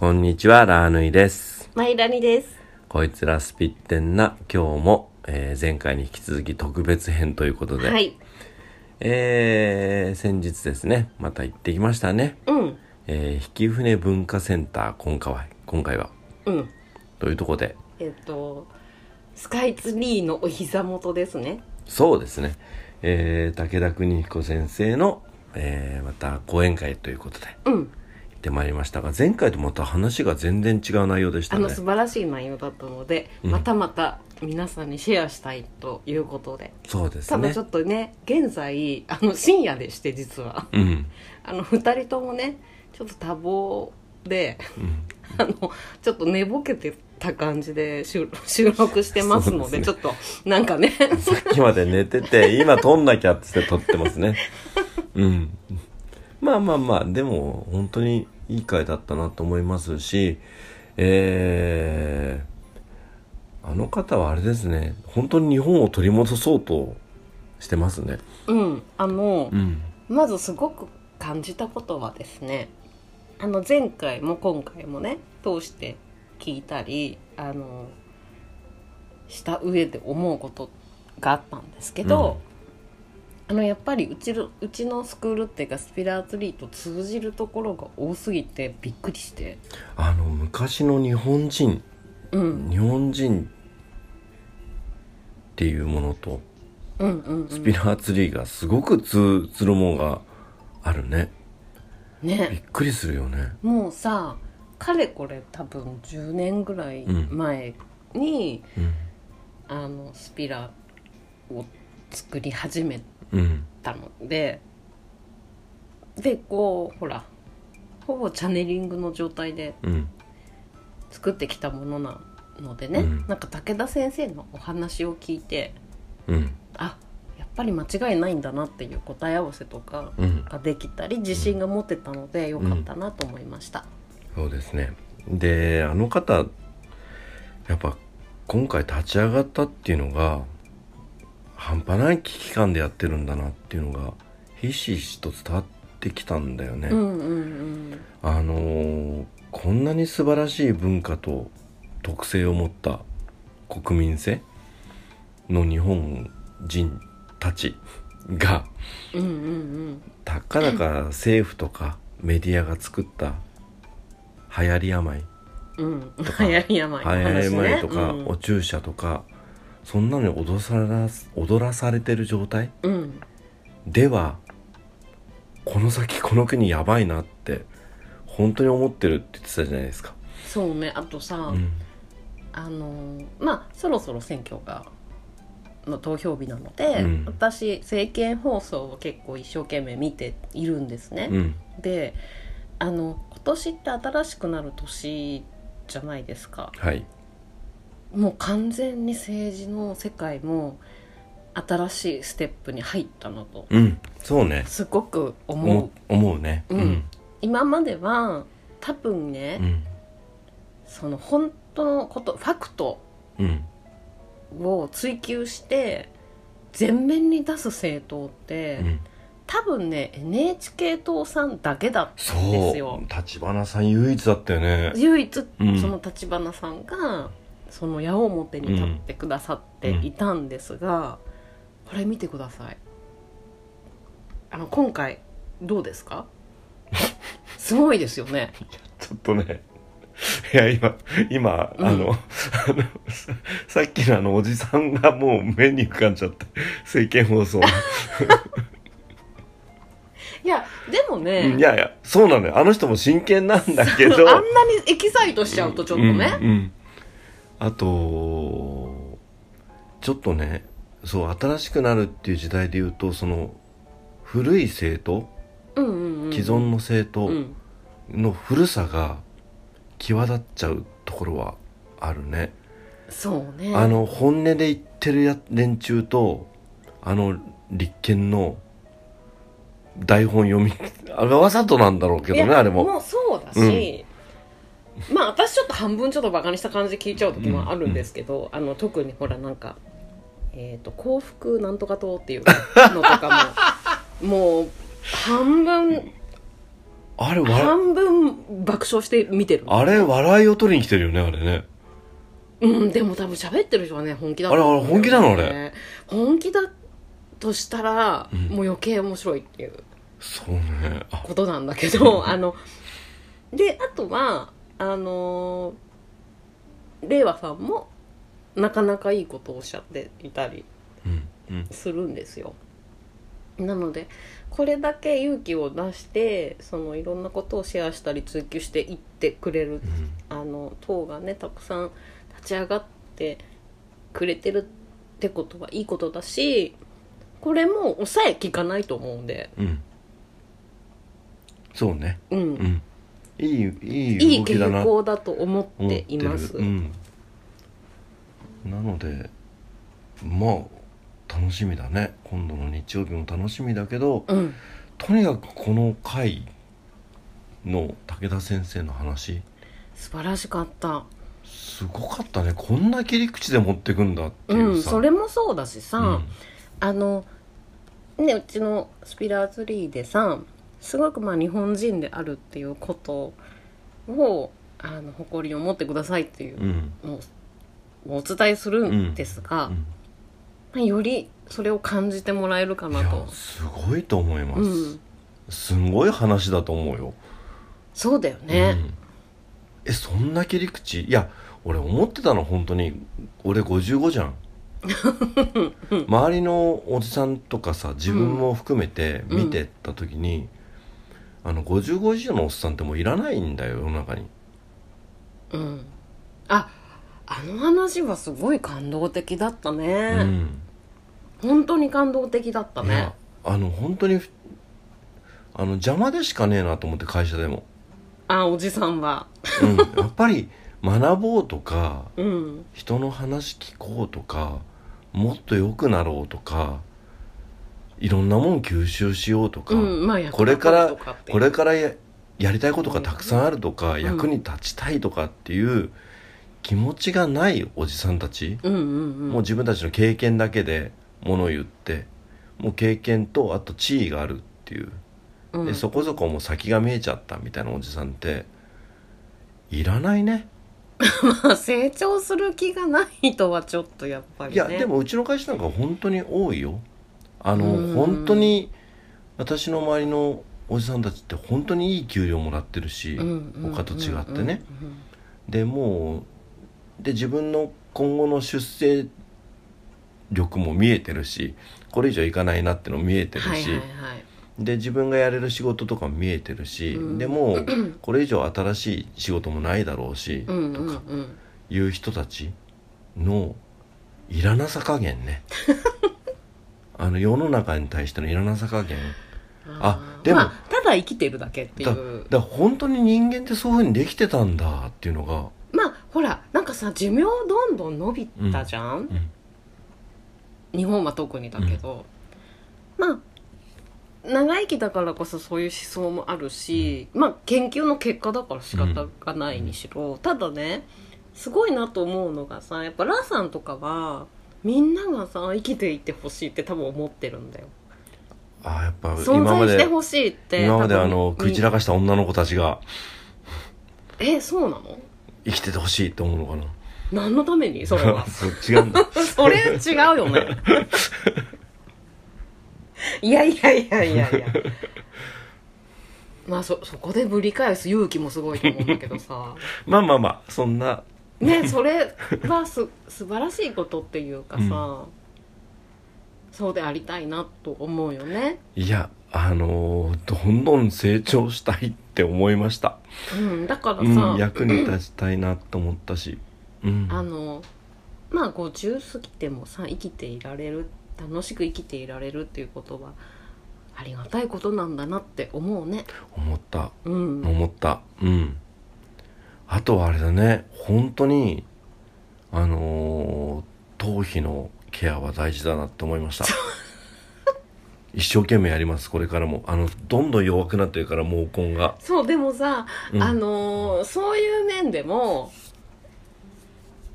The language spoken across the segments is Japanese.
こんにちは、ラーヌイです。マイラニです。こいつらスピッテンな今日も、えー前回に引き続き特別編ということで、はい。えー先日ですね、また行ってきましたね。うん。えー、引船文化センター今回は、今回は、うん。というところで、えっと、スカイツリーのお膝元ですね。そうですね、えー武田邦彦先生の、えーまた講演会ということで、うん。行ってまいりましたが、前回とまた話が全然違う内容でしたねあの。素晴らしい内容だったので、うんまたまた皆さんにシェアしたいということで。そうですねただちょ。っとね、現在、あの、深夜でして実は。うん。あの、二人ともね、ちょっと多忙で、うん。あの、ちょっと寝ぼけてた感じで収収録してますので、ちそょっと、なんかね、さっきまで寝てて、今撮んなきゃって撮ってますね。うん。まあまあまあ、でも本当にいい回だったなと思いますし、えー、あの方はあれですね、本当に日本を取り戻そうとしてますね。うん、あの、うん。まずすごく感じたことはですねあの前回も今回もね通して聞いたりあのした上で思うことがあったんですけど、あのやっぱりうちのうちのスクールっていうかスピラーツリーと通じるところが多すぎてびっくりしてあの、昔の日本人、うん日本人っていうものと、うんうん、うん、スピラーツリーがすごく通ずるものがあるね。びっねくりするよね。もうさかれこれ多分10年ぐらい前に、うん。あのスピラを作り始めうん。たのででこうほらほぼチャネリングの状態でうん。作ってきたものなのでね、うんなんか武田先生のお話を聞いてうん。あやっぱり間違いないんだなっていう答え合わせとかうん。ができたり自信が持てたのでよかったなと思いました。そうですね。で、あの方、やっぱ今回立ち上がったっていうのが、半端ない危機感でやってるんだなっていうのが、ひしひしと伝わってきたんだよね。うんうんうん。あのーこんなに素晴らしい文化と特性を持った国民性の日本人たちが、うんうんうん。たかだか政府とかメディアが作った流行り病うん。うんか流行り病とか、うん。お注射とかそんなのに踊さら踊らされてる状態？うん。ではこの先この国やばいなって本当に思ってるって言ってたじゃないですか。そうね。あとさ、うん。あのまあそろそろ選挙がの投票日なので、うん。私政見放送を結構一生懸命見ているんですね、うん。であの今年って新しくなる年じゃないですか。はいもう完全に政治の世界も新しいステップに入ったのと。うん。そうね。すごく思う。思う思うね。うん。今までは多分ね、うん。その本当のことファクトうん。を追求して全面に出す政党って、うん。多分ね NHK 党さんだけだったそんですよ。う。立花さん唯一だったよね。唯一、うん。その立花さんがその矢面に立ってくださっていたんですが、これ見てください。あの今回どうですか？すごいですよね。ちょっとねいや今今、うん。あの さっきのあのおじさんがもう目に浮かんじゃって政見放送。いやでもね、いやいやそうなのよ。あの人も真剣なんだけど。あんなにエキサイトしちゃうとちょっとね、うんうんあとちょっとねそう新しくなるっていう時代で言うとその古い政党うんうんうん既存の政党うん。の古さが際立っちゃうところはあるね、そうね。あの本音で言ってるや連中とあの立憲の台本読みあれはわざとなんだろうけどねあれも。もうそうだし、まあ私ちょっと半分ちょっとバカにした感じで聞いちゃう時もあるんですけど、あの特にほらなんかえっ、と幸福なんとか党っていうのとかももう半分あれわ半分爆笑して見てる。あれ笑いを取りに来てるよねあれね。うんでも多分喋ってる人はね本気だあれあれ本気なのあれ。本気だとしたら、うん。もう余計面白いっていうそうね。あ。ことなんだけどあのであとはあの令和さんもなかなかいいことをおっしゃっていたりうんうん。するんですよ。なのでこれだけ勇気を出してそのいろんなことをシェアしたり追求していってくれるうん。あの党がねたくさん立ち上がってくれてるってことはいいことだしこれも抑え効かないと思うんで。うん。そうね。うん、うんいいいいいい動きだな傾向だと思って思ってるいます。うん、なのでまあ楽しみだね。今度の日曜日も楽しみだけどうん。とにかくこの回の武田先生の話。素晴らしかった。すごかったね。こんな切り口で持ってくんだっていううんさ、それもそうだしさ、うん。あのねうちのスピラーズリーでさすごくまあ日本人であるっていうことをあの誇りを持ってくださいっていううんのをお伝えするんですが、うん。まあよりそれを感じてもらえるかなと。すごいと思います、うん。すごい話だと思うよ。そうだよね、うん。えそんな切り口？いや俺思ってたの本当に。俺55じゃん。周りのおじさんとかさ自分も含めてうん見てった時に、あの55以上のおっさんってもういらないんだよ世の中に。うん。ああの話はすごい感動的だったうね、ん。本当に感動的だったね。あの本当にあの邪魔でしかねえなと思って会社でも、あおじさんは。うん、やっぱり学ぼうとかうん。人の話聞こうとかもっと良くなろうとかいろんなもん吸収しようとか、うんまあ役これから立とうとかっていう。これからややりたいことがたくさんあるとか、ん。役に立ちたいとかっていう気持ちがないおじさんたち、うんうんうん。もう自分たちの経験だけでものを言ってもう経験とあと地位があるっていう、うん。でそこそこもう先が見えちゃったみたいなおじさんっていらないね。まあ成長する気がないとはちょっとやっぱりね。いやでもうちの会社なんか本当に多いよあのうん。本当に私の周りのおじさんたちって本当にいい給料もらってるし、他と違ってね。でもうで自分の今後の出世力も見えてるしこれ以上いかないなってのも見えてるし、はいはいはい。で自分がやれる仕事とかも見えてるし、うん。でもこれ以上新しい仕事もないだろうし、うんうんとかうんいう人たちのいらなさ加減ね あの世の中に対してのいらなさ加減あでもまあ、ただ生きてるだけっていだう。だから本当に人間ってそういうふうにできてたんだっていうのが、まあほらなんかさ寿命どんどん伸びたじゃん、うん日本は特にだけど、まあ長生きだからこそそういう思想もあるし、まあ研究の結果だから仕方がないにしろ、ただねすごいなと思うのがさやっぱラーさんとかはみんながさ生きていてほしいって多分思ってるんだよ。ああやっぱ存今まで在してほしいって今まであの食い散らかした女の子たちがえそうなの？生きててほしいって思うのかな？何のためにそれは？そう違うんだ。それ違うよね。いやいやいやいやいや。まあそそこでぶり返す勇気もすごいと思うんだけどさ。まあまあまあそんなねそれはす 素晴らしいことっていうかさ、そうでありたいなと思うよね。いやあのーどんどん成長したいって思いました、うんだからさ、うん、役に立ちたいなと思ったし、うん、あのまあ50過ぎてもさ生きていられる楽しく生きていられるっていうことはありがたいことなんだなって思うね。思った。うん。思った。うんあとはあれだね本当にあのー頭皮のケアは大事だなって思いました。一生懸命やりますこれからも。あのどんどん弱くなってるから毛根が。そうでもさ、うん。あのーそういう面でも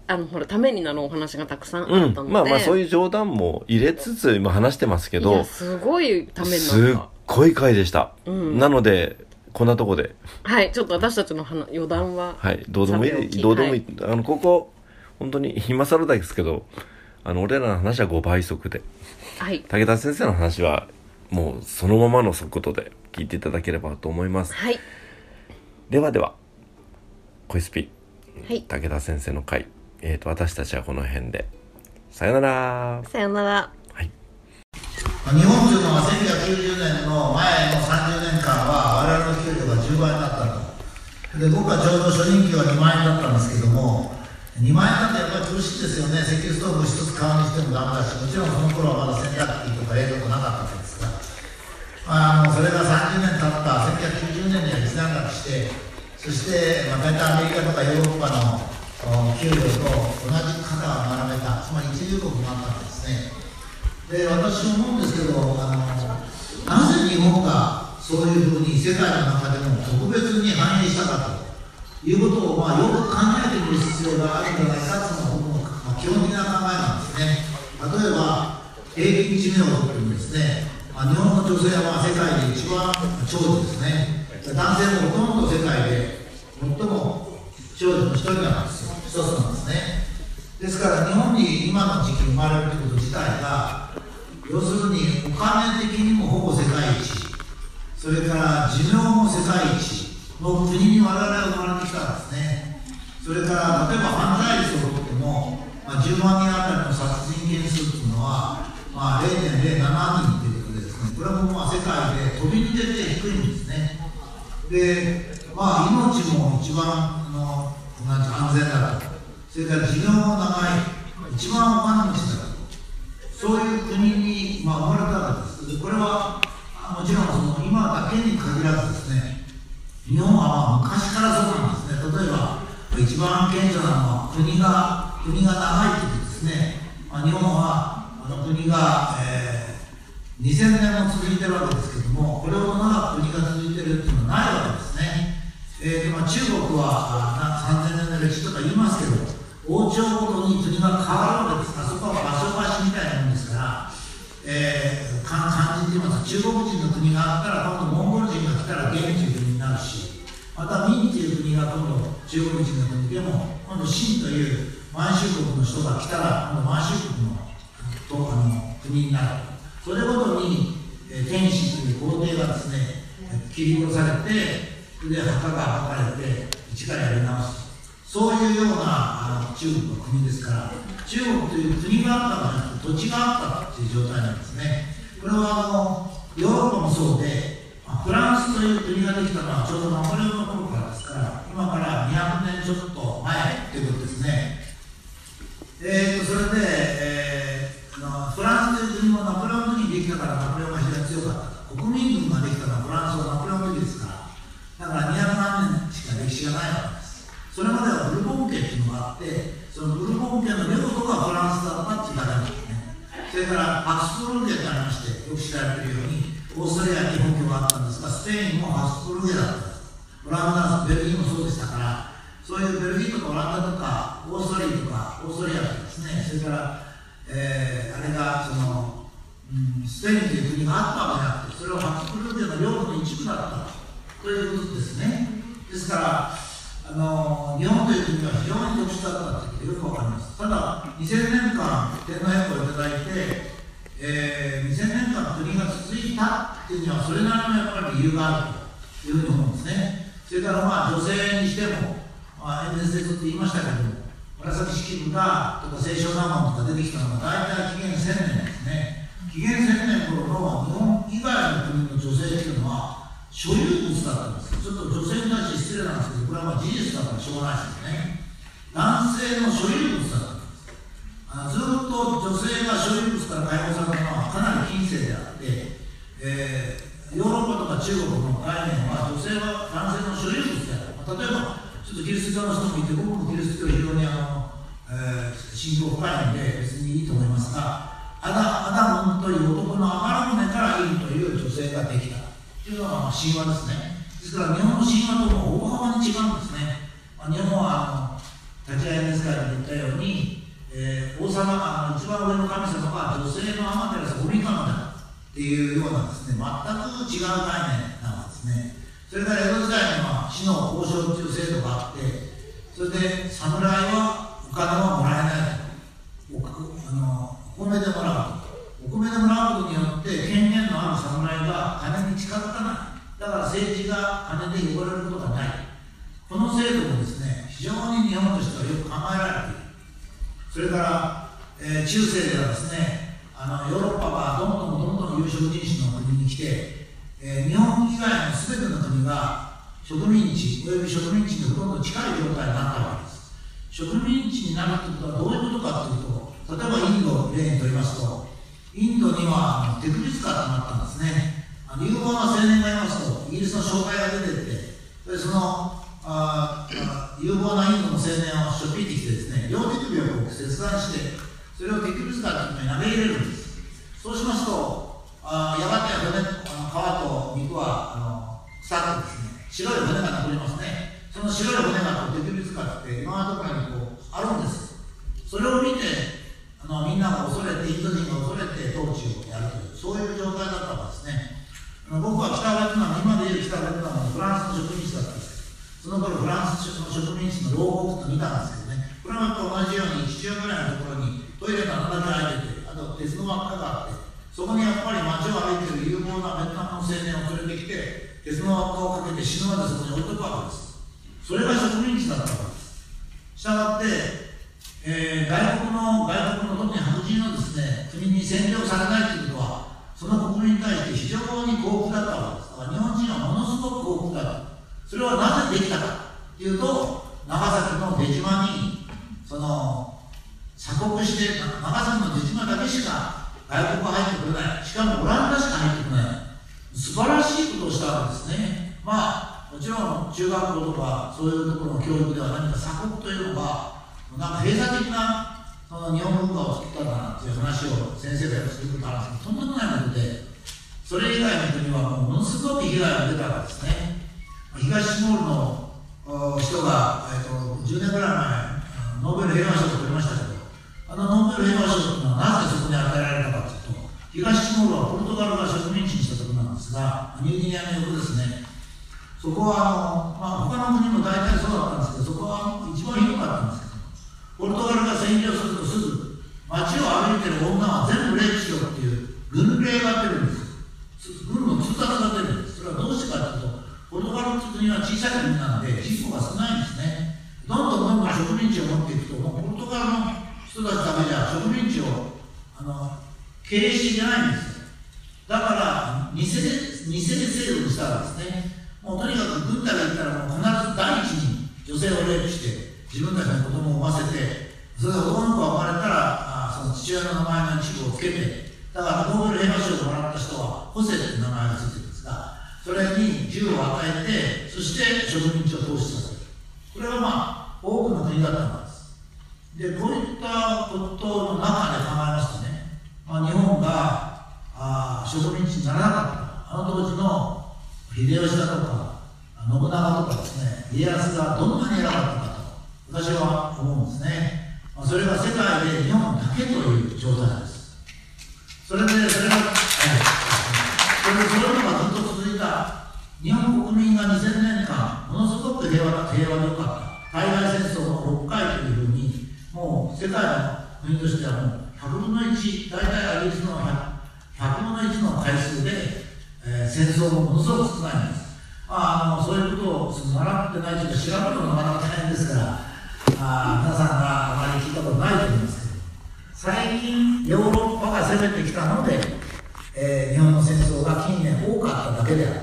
あのほらためになるお話がたくさんあうんったので、まあまあそういう冗談も入れつつ今話してますけどいやすごいためにすっなったごい回でした、うん。なのでこんなとこで。はいちょっと私たちの話余談ははいどうでもいいどうでもいい、あのここ本当に今更ですけどあの俺らの話は5倍速で。はい。武田先生の話はもうそのままの速度で聞いていただければと思います。はい。ではでは小スはい。武田先生の回、えー、と私たちはこの辺で。さよなら。さよなら。はい。日本というのは1990年の前の30年間は我々の給料が10倍になったとで僕はちょうど初任給は2万円だったんですけども2万円だとやっぱり苦しいですよね。石油ストーブ1つ買うにしてもダメだしもちろんその頃はまだ洗濯機とか冷蔵庫なかったわけですからあのそれが30年経った1990年には一段落してそして、まあ、大体アメリカとかヨーロッパの給料と同じ肩を並べたつまり一流国になったわけですね。で私思うんですけどあのなぜ日本がそういうふうに世界の中でも特別に反映したかということを、まあ、よく考えてみる必要があるんじゃないかというのが僕の、まあ、基本的な考えなんですね。例えば平均寿命というですね、まあ、日本の女性は世界で一番長寿ですね。男性もほとんど世界で最も長寿の一人なんですよ。一つなんですね。ですから日本に今の時期生まれるということ自体が要するにお金的にもほぼ世界一。それから寿命も世界一の国に我々は生まれてきたんですね。それから例えば犯罪率をとっても、まあ、10万人あたりの殺人件数というのは、まあ、0.07人ということでですねこれもまあ世界で飛び抜けて低いんですね。でまあ命も一番のなんて安全だとそれから寿命も長い一番お金持ちだと。そういう国に、まあ、生まれたわけです。これはもちろんその今だけに限らずですね日本は昔からそうなんですね例えば一番顕著なのは国が国が長い時ですね、まあ、日本はあの国が、えー2000年も続いてるわけですけども、これほど長く国が続いてるっていうのはないわけですね。えーとまあ、中国は3000年の歴史とか言いますけど、王朝ごとに国が変わるわけですから、そこは場所場所みたいなもんですから、えー、か漢字で言います中国人の国があったら、今度モンゴル人が来たら元という国になるし、また明という国が今度中国人の国でも、今度清という満州国の人が来たら、今度満州国のとあの国になる。それごとに、えー天使という皇帝がですね、切り殺されて、で墓が墓れて、一からやり直す。そういうようなあの中国の国ですから、中国という国があったのに土地があったという状態なんですね。これはあのヨーロッパもそうで、フランスという国ができたのはちょうどナポレオンの頃からですから、今から200年ちょっと前ということですね。えー、とそれで、えーあのフランスという国もナポレオンの時にできたからナポレオンが非常に強かった国民軍ができたのはフランスはナポレオンの時ですからだから200何年しか歴史がないわけですそれまではブルボン家っていうのがあってそのブルボン家の領土がフランスだったっていうだけなんですねそれからハスプルーゲってありましてよく知られているようにオーストリアに本拠があったんですがスペインもハスプルーゲだったんですオランダベルギーもそうでしたからそういうベルギーとかオランダとかオーストリアとかオーストリアとかですねそれから、えーあれがその、うん、スペインという国があったわけじゃなくてそれはハスプルーゲの領土の一部だったということですね。ですからあの日本という国は非常に特殊だったということがよくわかります。ただ2000年間天皇陛下をいただいてえー、2000年間国が続いたっていうにはそれなりのやっぱり理由があるというふうに思うんですね。それからまあ女性にしても、まあ、演説でずっと言いましたけども紫式部がとか清少納言とか出てきたのが大体紀元1000年ですね。紀元1000年頃の日本以外の国の女性っていうのは所有物だったんですちょっと女性に対して失礼なんですけどこれはまあ事実だからしょうがないですね。男性の所有物だったんです。ずっと女性が所有物から解放されたのはかなり近世であって、えーヨーロッパとか中国の概念は女性は男性の所有物である、例えばちょっとキリスト教の人もいて僕もキリスト教非常にあの、えー信仰深いので別にいいと思いますがアダアダムという男のアマル骨からイブという女性ができた。というのが神話ですね。ですから日本の神話とも大幅に違うんですね、まあ、日本はあの立ち会いですから言ったように、えー王様が一番上の神様が女性のアマテラスオリカムだっていうようなですね全く違う概念なわけですね。それから江戸時代には死の交渉という制度があってそれで侍はお金はもらえないおあのお米でもらうと。お米でもらうことによって権限のある侍が金に近づかない。だから政治が金で汚れることがない。この制度もですね非常に日本としてはよく考えられている。それから、えー中世ではですねあのヨーロッパがどんどんどんどん有色人種の国に来て、えー日本以外の全ての国が植民地および植民地にほとんど近い状態になったわけです。植民地になるということはどういうことかというと例えばインドを例にとりますとインドにはあのテクリスカとなったんですね。あの有望な青年がいますとイギリスの紹介が出てってでそのああ有望なインドの青年をしょっぴいてきてですね両手首を切断してそれをテクリスカというのに投げ入れるんです。そうしますとあやがて骨あの皮と肉はあの腐ってですね。白い骨が残りますね。その白い骨がこうテクリスカって今のところにこうあるんです。それを見てあのみんなが恐れてインド人が恐れて統治をやるというそういう状態だったわけですね。あの僕は北ベトナム今でいう北ベトナムのフランスの植民地だったんです。その頃フランスの植民地の牢獄と見たんですけどね。これはと同じように地中ぐらいのところにトイレが7だけ開いててあと鉄の輪っかがあってそこにやっぱり街を歩いてる有望なベトナムの青年を連れてきて鉄の輪っかをかけて死ぬまでそこに置いとくわけです。それが植民地だったわけです。したがって、えー外国の外国の特に白人のですね国に占領されないということはその国民に対して非常に幸福だったわけですだから日本人はものすごく幸福だったそれはなぜできたかというと長崎の出島にその鎖国して長崎の出島だけしか外国は入ってくれないしかもオランダしか入ってくれない。素晴らしいことをしたわけですねまあもちろん中学校とかそういうところの教育では何か鎖国というのがなんか閉鎖的なその日本文化を作ったんだなっていう話を先生がよくすることあるんですけどとんでもないことでそれ以外の国はもうものすごく被害が出たわけですね。東ティモールの人が、えっと10年ぐらい前ノーベル平和賞を取りましたけどあのノーベル平和賞というのはなぜそこに与えられたかというと東ティモールはポルトガルが植民地にしたところなんですがニューギニアの横ですね。そこはあの、まあ、他の国も大体そうだったんですけどそこは一番ひどかったんですポルトガルが占領するとすぐ街を歩いてる女は全部レイプしろっていう軍令が出るんです。軍の通達が出るんです。それはどうしてかというとポルトガルという国は小さい国なので人口が少ないんですね。どんどんどんどん植民地を持っていくともうポルトガルの人たちだけじゃ植民地をあの経営していないんです。だから偽で偽で制度にしたらですねもうとにかく軍隊が行ったらもう必ず第一に女性をレイプして自分たちの子供を産ませてそれで男の子が生まれたらあその父親の名前の一部をつけてだからノーベル平和賞をもらった人はホセっていう名前がついてるんですがそれに銃を与えてそして植民地を投資させる。これはまあ多くの国だったわけです。でこういったことの中で考えますとね、まあ、日本があ植民地にならなかった。あの当時の秀吉だとか信長とかですね家康がどんなに偉かったか私は思うんですね、それが世界で日本だけという状態です。それでそれが、はい、それでそういうのがずっと続いた日本国民が2000年間ものすごく平和平和でよかった海外戦争の6回というふうにもう世界の国としてはもう100分の1大体イギリスの 100, 100分の1の回数で、えー戦争もものすごく少ないんです。まああのそういうことをその習ってないというか知らないのがなかなか大変ですからあ皆さんがあまり聞いたことないと思いますけど最近ヨーロッパが攻めてきたので、えー日本の戦争が近年多かっただけであって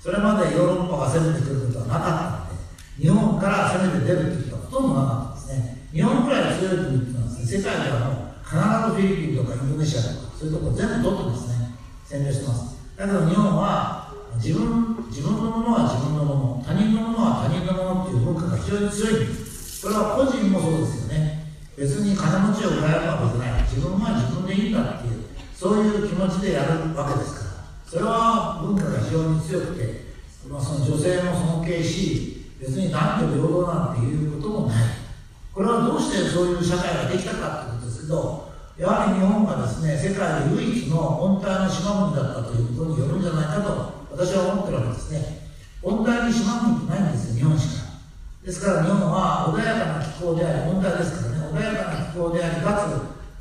それまでヨーロッパが攻めてくることはなかったので日本から攻めて出るということはほとんどなかったですね日本くらい強い国っていうのはね世界ではもう必ずフィリピンとかインドネシアとかそういうところ全部取ってますね占領してますだけど日本は自分自分のものは自分のもの他人のものは他人のものっていう文化が非常に強いんですこれは個人もそうですよね。別に金持ちを羨むわけじゃない。自分は自分でいいんだっていうそういう気持ちでやるわけですから。それは文化が非常に強くて、まあ、その女性も尊敬し別に男女平等なんていうこともない。これはどうしてそういう社会ができたかってことですけどやはり日本がですね世界で唯一の温帯の島国だったということによるんじゃないかと私は思ってるわけですね。温帯に島国ってないんですよ日本しか。ですから日本は穏やかな気候であり温帯ですからね穏やかな気候でありか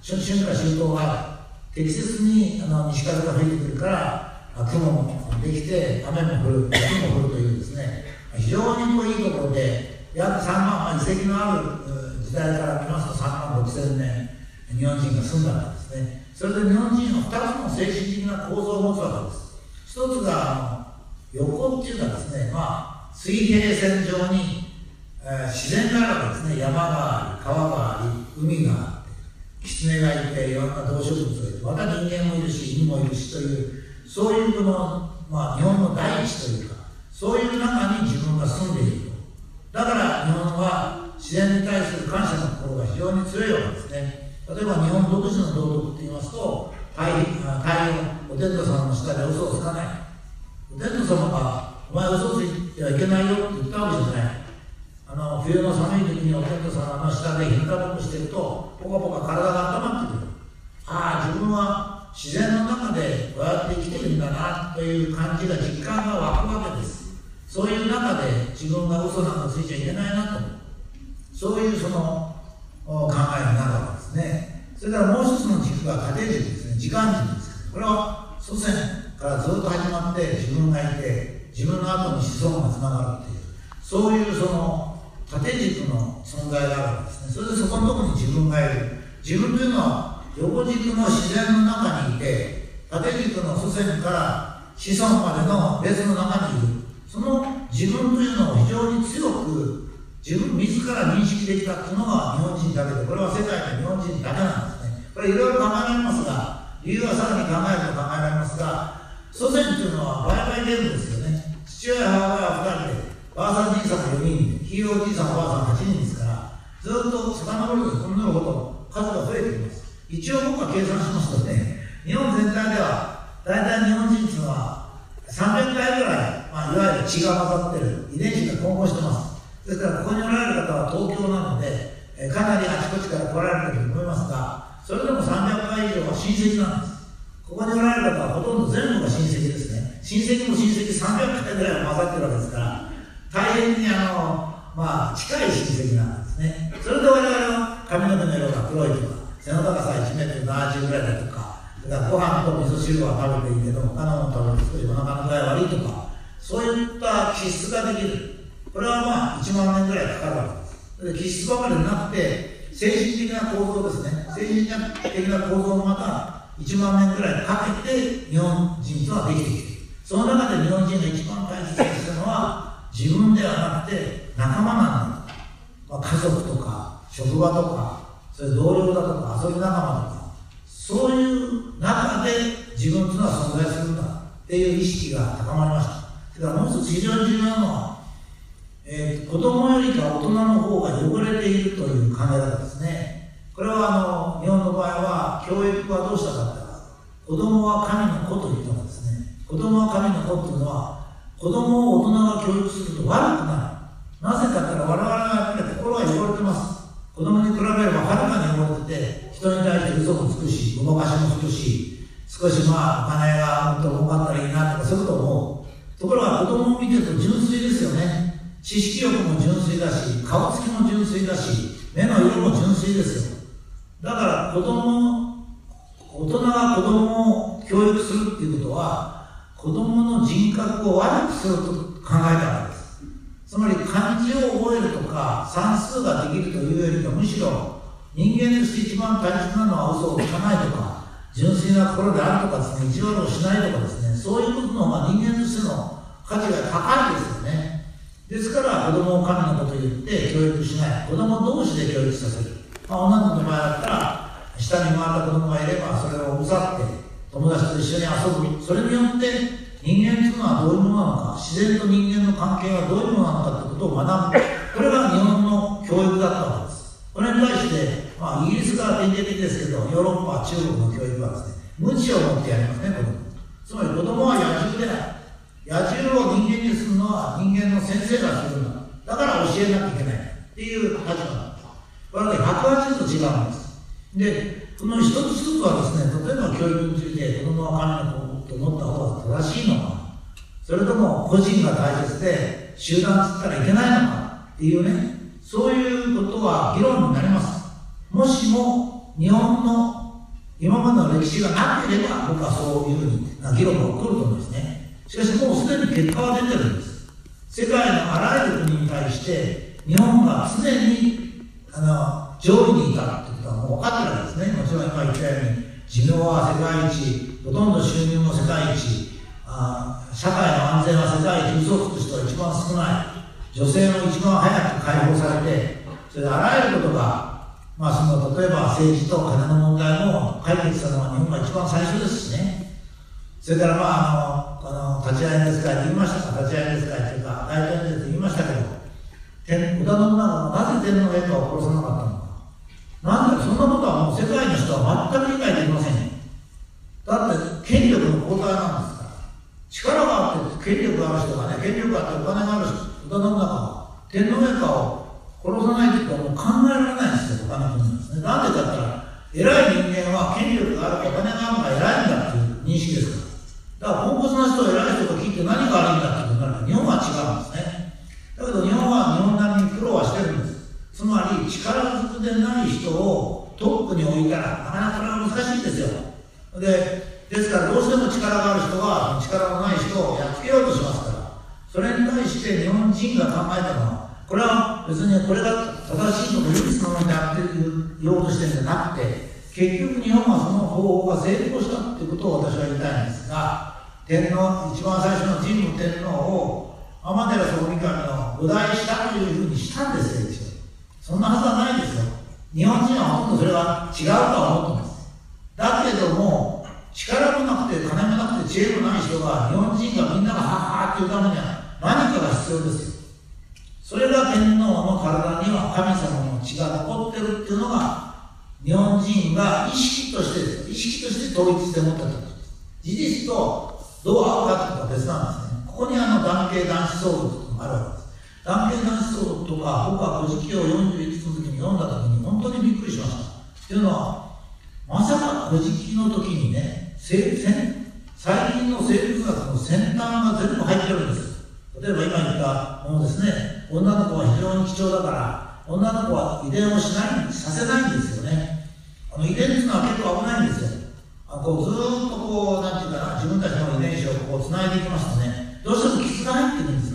つ春夏秋冬が適切にあの西風が吹いてくるから雲もできて雨も降る雪も降るというですね。非常にこういいところで約3万、遺跡のある時代から見ますと3万6千年日本人が住んだわけですね。それで日本人は2つの精神的な構造を持つわけです。一つが横っていうかですね。まあ水平線上に、えー、自然があるわけですね山があり川があり海があって狐がいていろんな動植物がいてまた人間もいるし犬もいるしというそういうこの、まあ、日本の第一というかそういう中に自分が住んでいる。とだから日本は自然に対する感謝の心が非常に強いわけですね。例えば日本独自の道徳って言いますと太陽お天道様の下で嘘をつかない。お天道様がお前嘘ついてはいけないよって言ったわけじゃない。あの冬の寒い時にお天道様の下でひんたぼくしてるとポカポカ体が温まってくる。ああ自分は自然の中でこうやって生きてるんだなという感じが実感が湧くわけです。そういう中で自分が嘘なんかついちゃいけないなとそういうその考えになるわけですね。それからもう一つの軸が家庭軸ですね。時間軸です。これは祖先からずっと始まって自分がいて自分の後に子孫がつながるっていう。そういうその縦軸の存在があるわけですね。それでそこのところに自分がいる。自分というのは横軸の自然の中にいて縦軸の祖先から子孫までの別の中にいる。その自分というのを非常に強く自分自ら認識できたっていうのが日本人だけでこれは世界の日本人だけなんですね。これいろいろ考えられますが理由はさらに考えると考えられますが祖先というのは売買ゲームですよね。父親母親は2人でばあさんじいさんが4人ひいおじいさんおばあさん8人ですからずっと遡るとこのようなこと数が増えてきます。一応僕は計算しますとね日本全体では大体日本人っていうのは300回ぐらい、まあ、いわゆる血が混ざってる遺伝子が混合してます。ですからここにおられる方は東京なので、えかなりあちこちから来られると思いますがそれでも300回以上は親戚なんです。ここにおられる方はほとんど全部が親戚ですね。親戚も親戚300回ぐらい混ざってるわけですから大変にあのまあ近い親戚なんですねそれで我々は髪の毛の色が黒いとか背の高さ1メートル70ぐらいだとかだからご飯と味噌汁は食べていいけど他のもの食べて少しお腹の具合悪いとかそういった気質ができるこれはまあ1万年ぐらいかかるわけです。気質ばかりでなくて、精神的な構造ですね。精神的な構造もまた1万年ぐらいかけて日本人とはできている。その中で日本人が一番大切自分ではなくて仲間なんだ。まあ、家族とか職場とか、それ同僚だとか遊び仲間とか、そういう中で自分というのは存在するんだっていう意識が高まりました。だからもう一つ非常に重要なのはえー、子供よりか大人の方が汚れているという考え方ですね。これはあの日本の場合は教育はどうしたかって子供は神の子と言ったのですね。子供は神の子というのは子供を大人が教育すると悪くなる。なぜかというと我々はやっぱり心が汚れてます。子供に比べればはるかに汚れてて人に対して嘘もつくし、ごまかしもするし、少しまあお金がもっと儲かったらいいなとかそういうこと思う。ところが子供を見てると純粋ですよね。知識欲も純粋だし顔つきも純粋だし目の色も純粋ですよだから子供大人が子供を教育するっていうことは子供の人格を悪くすると考えたわけです。つまり漢字を覚えるとか算数ができるというよりかむしろ人間として一番大切なのは嘘をつかないとか純粋な心であるとかですね意地悪をしないとかですねそういうことの方が人間としての価値が高いですよね。ですから子供を神のこと言って教育しない。子供同士で教育させる、まあ、女の子の場合だったら下に回った子供がいればそれをうざって友達と一緒に遊ぶそれによって人間というのはどういうものなのか自然と人間の関係はどういうものなのかということを学ぶこれが日本の教育だったわけです。これに対して、まあ、イギリスが典型的ですけどヨーロッパ中国の教育はですね無知を持ってやりますね子供つまり子供は野獣である野獣を人間にするのは人間の先生がするんだ。だから教えなきゃいけない。っていう立場なんですこれはね180度違うんです。でこの一つ一つはですね例えば教育について子供は神の子と思った方が正しいのかそれとも個人が大切で集団つったらいけないのかっていうねそういうことは議論になります。もしも日本の今までの歴史がなければ僕はそういうふうな議論が起こると思うんですね。しかしもうすでに結果は出てるんです。世界のあらゆる国に対して日本が常にあの上位にいた。ってことはも分かってるわけですね。もちろん今言ったように寿命は世界一ほとんど収入も世界一あ社会の安全は世界一嘘をつく人が一番少ない。女性も一番早く解放されてそれであらゆることが、まあ、その例えば政治と金の問題も解決したのは日本が一番最初ですしね。それからまああのあの立ち会いですか言いましたか立ち会いですかというか大体です言いましたけど天織田信長がなぜ天皇陛下を殺さなかったのか。なんでそんなことはもう世界の人は全く理解できませんだって権力の交代なんですから力があって権力がある人がね権力があってお金がある人織田信長は天皇陛下を殺さないということはもう考えられないんですよ他の国なんですね。なんでかったら偉い人間は権力があるお金があるのが偉いんだっていう認識ですから。だからポンコツな人を偉い人が聞いて何が悪いんだっていうことなる日本は違うんですね。だけど日本は日本なりに苦労はしてるんですつまり力ずくでない人をトップに置いたらなかなか難しいですよ。でですからどうしても力がある人は力のない人をやっつけようとしますから。それに対して日本人が考えたのはこれは別にこれが正しいとか唯一のものであって言おうとしてるんじゃなくて結局日本はその方法が成功したっていうことを私は言いたいんですが天皇一番最初の神武天皇を天照総理神の五代したというふうにしたんですよそんなはずはないですよ。日本人はほとんどそれは違うとは思ってます。だけども力もなくて金もなくて知恵もない人が日本人がみんながははっていうためには何かが必要ですよ。それが天皇の体には神様の血が残ってるっていうのが日本人が意識としてです意識として統一して持ったんです事実とどう合うかっていうのは別なんですね。ここにあの男系男子相続があるわけです。男系男子相続とか僕は古事記を40いくつの時に読んだ時に本当にびっくりしました。っていうのはまさか古事記の時にね最近の生物学の先端が全部入ってるんです。例えば今言ったものですね。女の子は非常に貴重だから女の子は遺伝をしないさせないんですよね。あの遺伝っていうのは結構危ないんですよ。あこうずっとこうなんていうかな自分たちの遺伝子をこうつないでいきますとねどうしても傷が入ってくるんです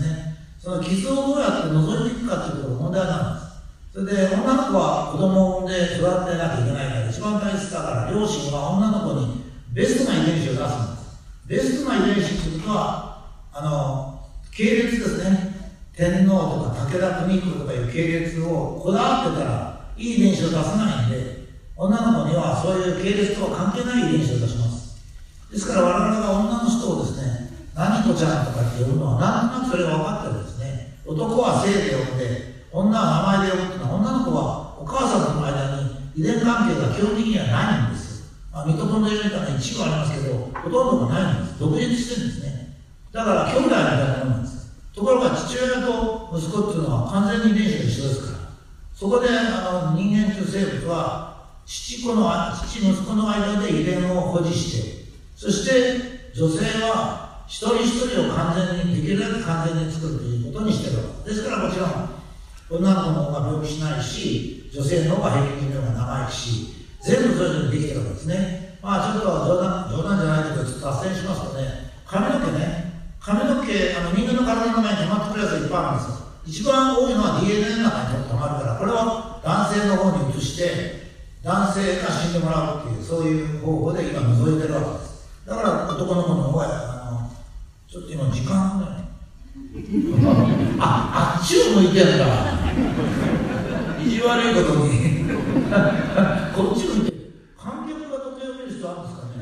その傷をどうやって除いていくかということが問題なんです。それで女の子は子供を産んで育てなきゃいけないから一番大切だから両親は女の子にベストな遺伝子を出すんです。ベストな遺伝子っていうことはあの系列ですね。天皇とか武田邦彦とかいう系列をこだわってたらいい遺伝子を出さないんで女の子にはそういう系列とは関係ない遺伝子を出します。ですから我々が女の人をですね何子ちゃんとかって呼ぶのはなんとなくそれが分かってる男は姓で呼んで女は名前で呼ぶっていうのは女の子はお母さんとの間に遺伝関係が基本的にはないんです、まあ、ミトコンドリアみたいな一部ありますけどほとんどがないんです。独立してるんですね。だから兄弟みたいなものなんです。ところが父親と息子っていうのは完全に遺伝子が一緒ですから。そこであの人間という生物は父子の父息子の間で遺伝を保持してそして女性は一人一人を完全にできるだけ完全に作るということにしてるわけです。からもちろん女の子の方が病気しないし女性の方が平均寿命が長いし全部それぞれできてるわけですね。まあちょっと冗談冗談じゃないけどちょっと脱線しますとね髪の毛ね。髪の毛あの人間の体の前に溜まってくるやつがいっぱいあるんですよ。一番多いのは DNA の中に溜まるからこれは男性の方に移して男性が死んでもらうっていうそういう方法で今覗いてるわけです。だから男の子の方があのちょっと今時間がね宙向いてんだ意地悪いことにこっち向いて観客が時計を見る人あるんですかね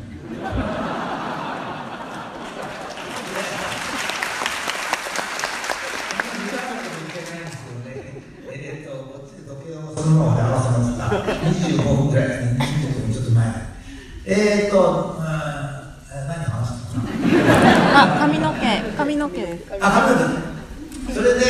えっと、こっちで時計をそのままで合わせますが、25分ぐらいですね、25分ちょっと前。えっと、うん、何話したかなあ、髪の毛、髪の毛です。あ、髪の毛。それで、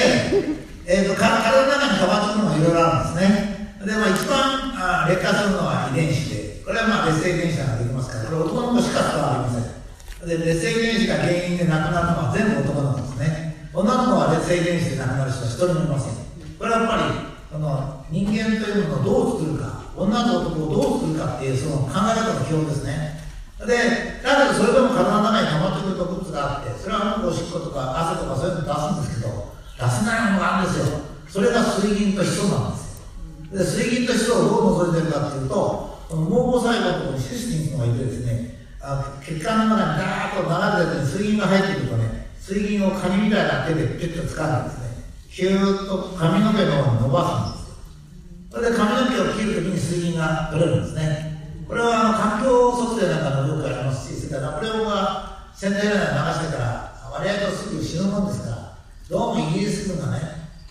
えっと、か体の中に変わってくるのがいろいろあるんですね。で、まあ、一番あ劣化するのは遺伝子で、これはまあ別性遺伝子ができますから、これ男の子しか使われません。で劣性遺伝子が原因で亡くなるのは全部男なんですね女の子は劣性遺伝子で亡くなる人は一人もいませんこれはやっぱりその人間というものをどう作るか女と男をどう作るかっていうその考え方の基本ですねでだけどそれでも体の中に溜まってくる毒物があってそれはおしっことか汗とかそういうの出すんですけど出せないものがあるんですよそれが水銀とヒ素なんですよで水銀とヒ素をどう除いてるかっていうとこの毛母細胞のところにシスティンがいてですねあ血管の中にダーッと流れてる水銀が入ってくるとね水銀をカニみたいなつかないんでですね。ヒューッと髪の毛の方に伸ばすんですよそれで髪の毛を切るときに水銀が取れるんですねこれはあの環境測定なんかのよくありますしそれからナポレオンが戦前内流してから割合とすぐ死ぬもんですからどうもイギリス軍がね、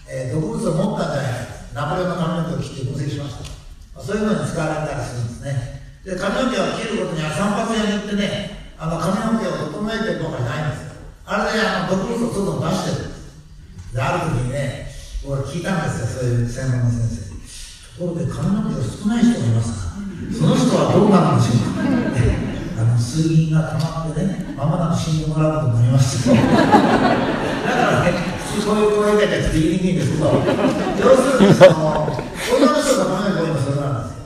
えー、毒物を持ったんじゃないかナポレオンの髪の毛を切って分析しました、まあ、そういうのに使われたりするんですねで髪の毛を切ることには散髪屋に行ってねあの髪の毛を整えてるとかじゃないんですよあれであの毒物をどんどん出してるんですである時にね俺聞いたんですよそういう専門の先生ところで髪の毛が少ない人がいますかその人はどうなるんでしょうか、ね、あの水銀が溜まってねまもなく死んでもらうことになりましたけどだからね普通そういう声がって言いにくいんですけど要するにその女の人が髪の毛多いのそれなんですよ。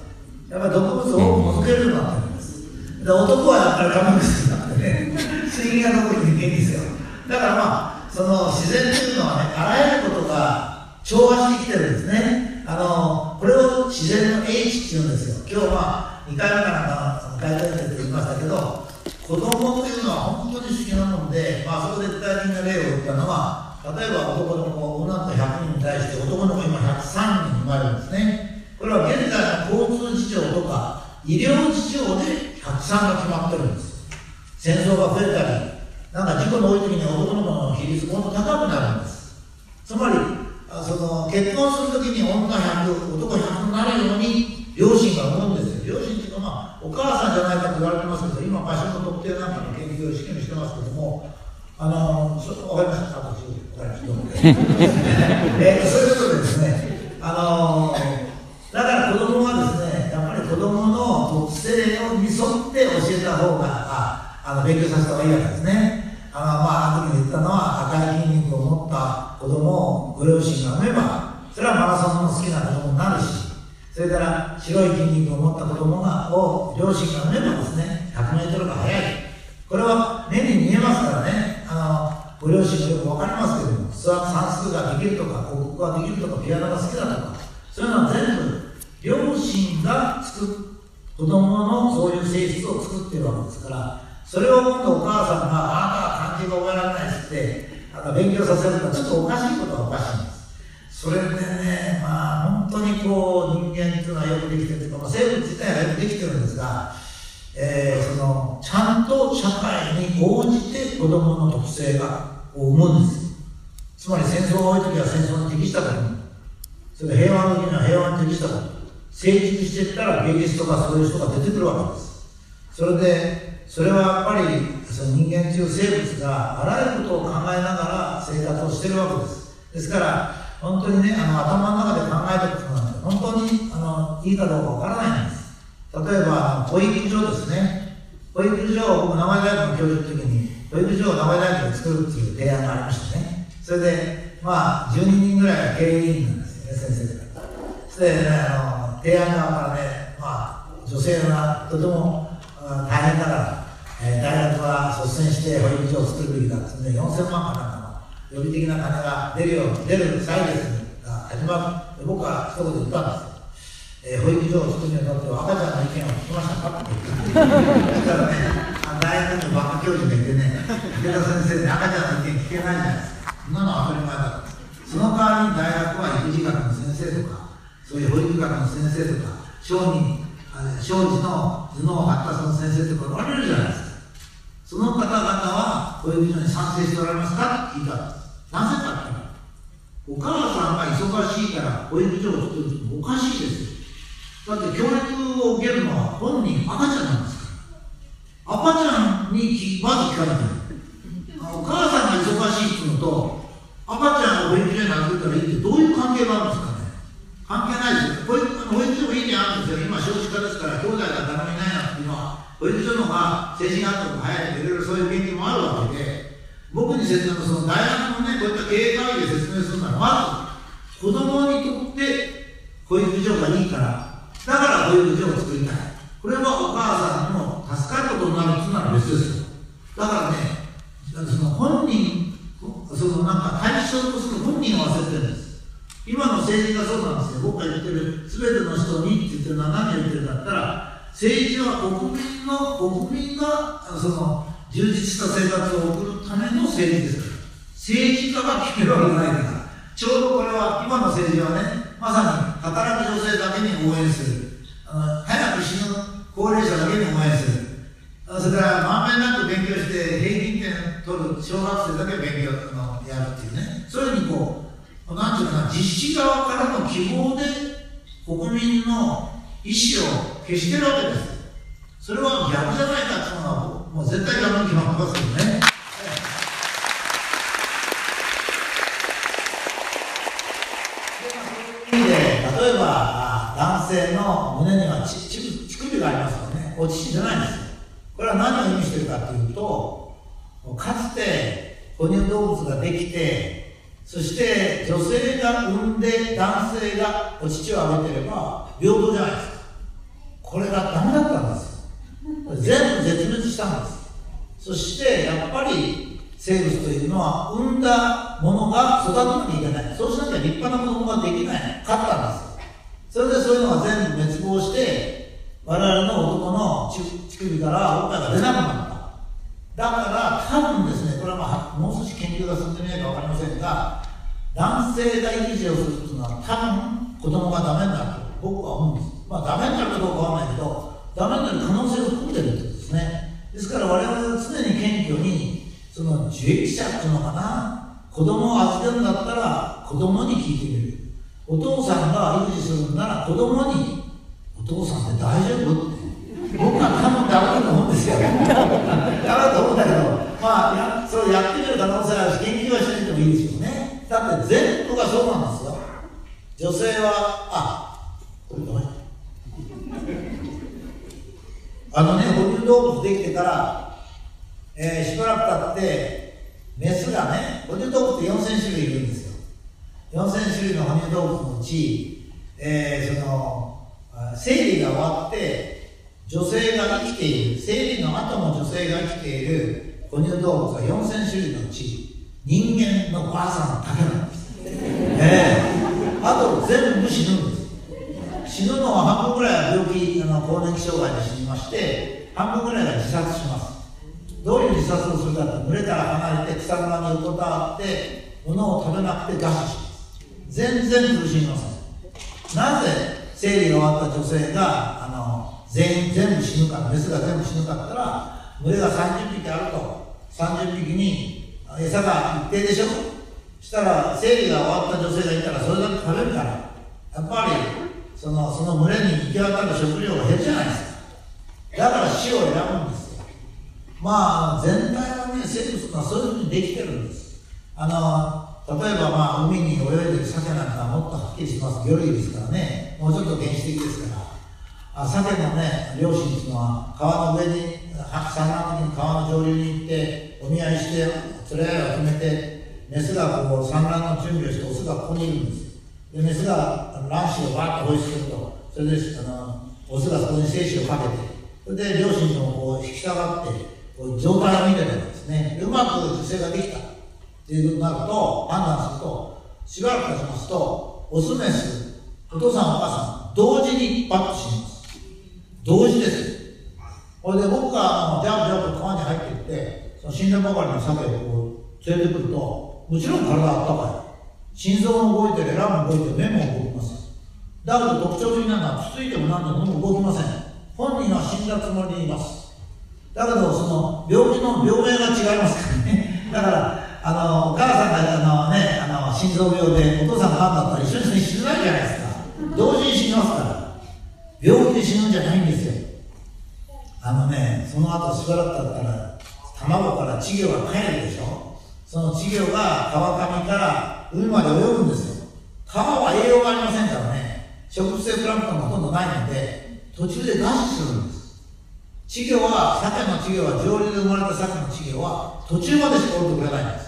やっぱり毒物を多く抜けるようになってるんですで男はやっぱり髪の毛少なくてね。水銀が残りにくいんですよ。だからまあその自然というのはねあらゆることが調和してきてるんですねあのこれを自然の英知っていうんですよ今日まあ2回目から回答で言いましたけど子供というのは本当に不思議なもんで、まあ、そこで具体的な例を言ったのは例えば男の子女の子100人に対して男の子今103人生まれるんですね。これは現在の交通事情とか医療事情で103が決まってるんです。戦争が増えたりなんか事故の多い時に男の子の比率もっと高くなるんです。つまりその結婚するときに女100男100になるように両親が思うんですよ。両親っていうかまあお母さんじゃないかと言われてますけど今場所の特定なんかの研究を試験してますけどもあのそ分かりました私分かりましたえー、そういうことですねあのだから子供はですねやっぱり子供の特性に沿って教えた方がああの勉強させた方がいいわけですね。あのまあ、あの時に言ったのは赤い筋肉を持った子供をご両親が産めばそれはマラソンの好きな子供になるしそれから白い筋肉を持った子供がを両親が産めばですね 100m が速いこれは目に見えますからねあのご両親もよく分かりますけども算数ができるとか国語ができるとかピアノが好きだとかそういうのは全部両親が作っ子供のそういう性質を作ってるわけですからそれを今度お母さんがあなたは漢字が覚えらないっつってあの勉強させるとちょっとおかしいことはおかしいんです。それでねまあ本当にこう人間っていうのはよくできてるというか、まあ、生物自体はよくできてるんですが、えー、そのちゃんと社会に応じて子供の特性がを生むんです。つまり戦争が多い時は戦争に適したことそれ平和の時には平和に適したこと成熟していったら芸術とかそういう人が出てくるわけです。それでそれはやっぱりその人間という生物があらゆることを考えながら生活をしているわけです。ですから本当にねあの頭の中で考えたことなんて本当にあのいいかどうかわからないんです。例えば保育所ですね。保育所を僕名前大学の教授の時に保育所を名前大学で作るっていう提案がありましたね。それでまあ12人ぐらいが経営委員なんですよね先生がそれで、ね、あの提案側からねまあ女性がとても大変だからえー、大学は率先して保育所を作るべきだってね、4000万かなんかの予備的な金が出るよう、出る歳月が始まる。僕は一言言ったんですよ。えー、保育所を作るにあたっては赤ちゃんの意見を聞きましたかって言って。だからね、大学のバカ教授がいてね、池田先生で赤ちゃんの意見聞けないじゃないですか。そんなのは当たり前だその代わりに大学は育児学の先生とか、そういう保育学の先生とか、小児、小児の頭脳発達の先生とかおられるじゃないですか。その方々は保育所に賛成しておられますかって聞いたんです。なぜかってお母さんが忙しいから保育所を作るっておかしいですよ。だって教育を受けるのは本人、赤ちゃんなんですから。赤ちゃんにまず聞かれてる。お母さんが忙しいっていうのと、赤ちゃんを保育所に預けたらいいってどういう関係があるんですか？関係ないですよ。保育保育所もいいにあるんですよ、今、少子化ですから、兄弟が誰もいないなんていうのは、保育所のが成人があったのが早いとか、いろいろそういう研究もあるわけで、僕に説明のその大学のね、こういった経営会議で説明するのは、まず、子供にとって保育所がいいから、だから保育所を作りたい。これはお母さんにも助かることになるっていうのは別ですよ。だからね、その本人、そのなんか対象とする本人を忘れてるんです。今の政治がそうなんですよ。僕が言ってる、すべての人にって言ってるのは何を言ってるんだったら、政治は国民の、国民が、その、充実した生活を送るための政治ですから。政治家が決めるわけないから。ちょうどこれは、今の政治はね、まさに働く女性だけに応援する。早く死ぬ高齢者だけに応援する。それからまんべんなく勉強して平均点取る小学生だけ勉強のやるっていうねそういうふうにこうなんていうか実施側からの希望で国民の意思を消してるわけです。それは逆じゃないかっていうのはもう絶対逆に決まってますけどね。例えば男性の胸にはちち乳首がありますよね。お乳じゃないんですこれは何を意味しているかというと、かつて哺乳動物ができて、そして女性が産んで男性がお乳をあげてれば平等じゃないですか。これがダメだったんです。全部絶滅したんです。そしてやっぱり生物というのは産んだものが育たなきゃいけない。そうしなきゃ立派な子供ができない。勝ったんです。それでそういうのが全部滅亡して、我々の男の乳首からおっぱいが出なくなった。だから多分ですね、これはまあもう少し研究が進んでみないか分かりませんが、男性が育児をするというのは多分子供がダメになると僕は思うんです。まあダメになるかどうかわからないけど、ダメになる可能性を含んでるってことですね。ですから我々は常に謙虚に、その受益者っていうのかな、子供を預けるんだったら子供に聞いてみる。お父さんが育児するんなら子供にお父さんって大丈夫？って僕は多分ダメだと思うんですよダメだと思うんだけどまあやそれやってみる可能性あるし研究はしないでもいいですよね。だって全部がそうなんですよ。女性はあごめん。あのね哺乳動物できてから、えーしばらく経ってメスがね哺乳動物って4000種類いるんですよ。4000種類の哺乳動物のうち、えーその生理が終わって女性が生きている生理の後も女性が生きている哺乳動物は4000種類のうち人間のばあさんだけなんです、ええ。あと全部死ぬんです。死ぬのは半分ぐらいは病気あの更年期障害で死にまして半分ぐらいが自殺します。どういう自殺をするかって群れから離れて草むらに横たわって物を食べなくて餓死します。全然苦しみません。なぜ生理が終わった女性が全員全部死ぬからメスが全部死ぬかったら群れが30匹あると。30匹に餌が一定でしょ？したら生理が終わった女性がいたらそれだけ食べるから。やっぱりそのその群れに行き渡る食料が減るじゃないですか。だから死を選ぶんですよ。まあ全体はね生物はそういうふうにできてるんです。あの例えばまあ海に泳いでる鮭なんかはもっとはっきりします。魚類ですからね。もうちょっと原始的ですから。鮭のね漁師っていうのは川の上には産卵的に川の上流に行ってお見合いして連れ合いを決めてメスがこう産卵の準備をしてオスがここにいるんです。でメスが卵子をバーッと放出すると。それであのオスがそこに精子をかけてそれで両親ともこう引き下がってこう状態を見てるわけですね。うまく受精ができた。っていうことになると判断するとしばらく経ちますとオスメスお父さんお母さん同時にパッと死にます同時ですこれで僕がジャンプジャンプ川に入っていってその死んだばかりの鮭を連れてくるともちろん体あったかい。心臓も動いてレラも動いて目も動きます。だけど特徴的なのはつついても何でも動きません。本人は死んだつもりでいます。だけどその病気の病名が違いますからね。だからあのお母さんがあの、ね、あの心臓病でお父さんががんだったら一緒に死ぬないじゃないですか。同時に死にますから。病気で死ぬんじゃないんですよ。あのねその後しばらく経ったら卵から稚魚が帰るでしょ。その稚魚が川上から海まで泳ぐんですよ。川は栄養がありませんからね。植物性プランクトンがほとんどないので途中で餓死するんです。稚魚は鮭の稚魚は上流で生まれた鮭の稚魚は途中までしか降りてくれないんです。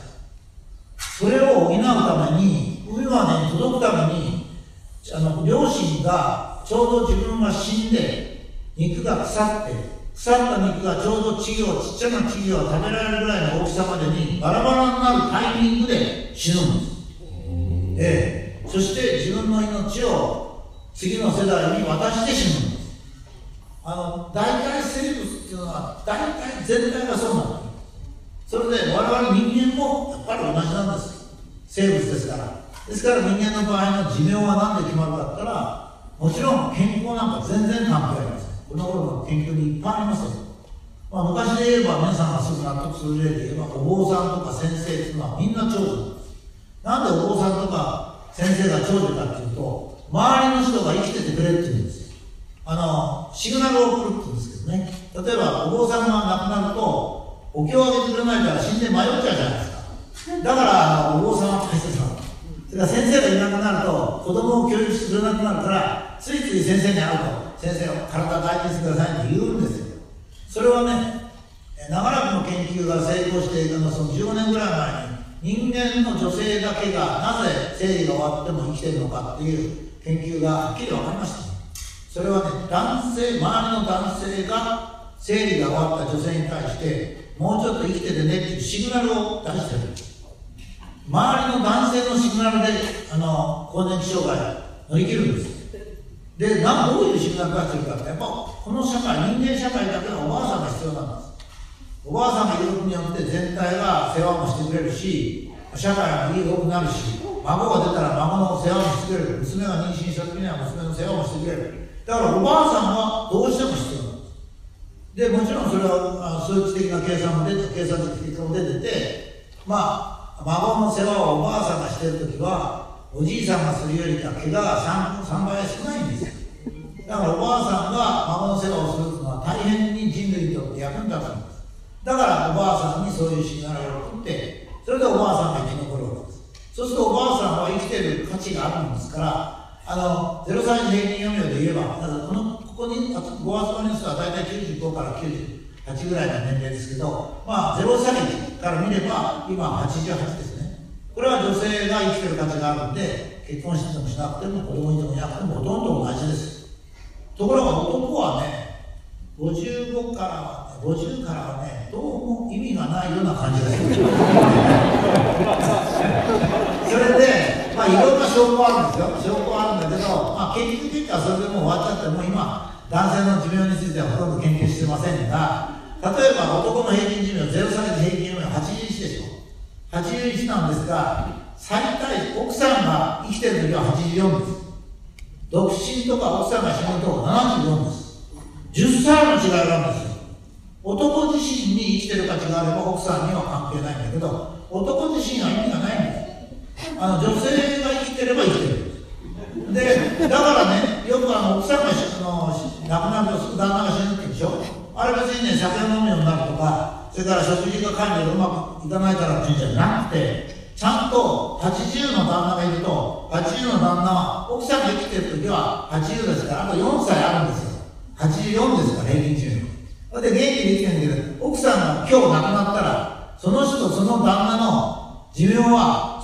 それを補うために海までに届くためにあの両親がちょうど自分が死んで肉が腐って腐った肉がちょうど稚魚ちっちゃな稚魚が食べられるぐらいの大きさまでにバラバラになるタイミングで死ぬんです。ええ。そして自分の命を次の世代に渡して死ぬんです。あの大体生物っていうのは大体全体がそうなんですそれで我々人間もやっぱり同じなんです。生物ですから。ですから人間の場合の寿命は何で決まるかって言ったらもちろん健康なんか全然関係ありませんこの頃の研究にいっぱいありますよ、まあ、昔で言えば皆さんがすぐ納得する例で言えばお坊さんとか先生っていうのはみんな長女なんですなんでお坊さんとか先生が長女かっていうと周りの人が生きててくれって言うんですよ。あのシグナルを送るって言うんですけどね。例えばお坊さんが亡くなるとお経をあげてくれないから死んで迷っちゃうじゃないですか。だからお坊さんは大切それから先生がいなくなると子供を教育してくれなくなるからついつい先生に会うと先生を体大事にしてくださいって言うんですよ。それはね長らくの研究が成功しているのはその15年ぐらい前に人間の女性だけがなぜ生理が終わっても生きてるのかっていう研究がはっきり分かりました。それはね男性周りの男性が生理が終わった女性に対してもうちょっと生きててねっていうシグナルを出してる。周りの男性のシグナルであの更年期障害乗り切るんです。でなどういうシグナル出してるかってやっぱこの社会人間社会だけのおばあさんが必要なんです。おばあさんがいることによって全体が世話もしてくれるし社会もいい良くなるし孫が出たら孫の世話もしてくれる。娘が妊娠した時には娘の世話もしてくれる。だからおばあさんはどうしても必要なんです。でもちろんそれは数値的な計算も出て計算的結果も出ててまあ孫の世話をおばあさんがしてる時はおじいさんがするよりか怪我が 3, 3倍は少ないんですよ。だからおばあさんが孫の世話をするのは大変に人類にとって役に立つんです。だからおばあさんにそういうシグナルを送ってそれでおばあさんが生き残るわけです。そうするとおばあさんは生きてる価値があるんですからあの0歳児平均余命で言えばこのここにご発の人は大体95から8ぐらいの年齢ですけどまあ0歳児から見れば今88ですね。これは女性が生きてる価値があるんで結婚してもしなくても子供いてもいなくてもほとんど同じです。ところが男はね55からは、ね、50からはねどうも意味がないような感じがする。それでまあいろんな証拠あるんですよ。証拠あるんだけど、まあ、研究結果はそれでもう終わっちゃってもう今男性の寿命についてはほとんど研究してませんが例えば男の平均寿命0歳児平均寿命81でしょ。81なんですが最大奥さんが生きてる時は84です。独身とか奥さんが死ぬと74です。10歳の違いなんですよ。男自身に生きてる価値があれば奥さんには関係ないんだけど男自身は意味がないんです。あの女性が生きてれば生きてる。でだからねよくあの奥さんがあの亡くなるとすぐ旦那が死ぬって言うであれ別にね酒飲むようになるとかそれから食事が管理がうまくいかないからっていうんじゃなくてちゃんと80の旦那がいると80の旦那は奥さんが生きてる時は80ですからあと4歳あるんですよ。84ですから平均寿命で元気で生きてるんだけど奥さんが今日亡くなったらその人その旦那の寿命は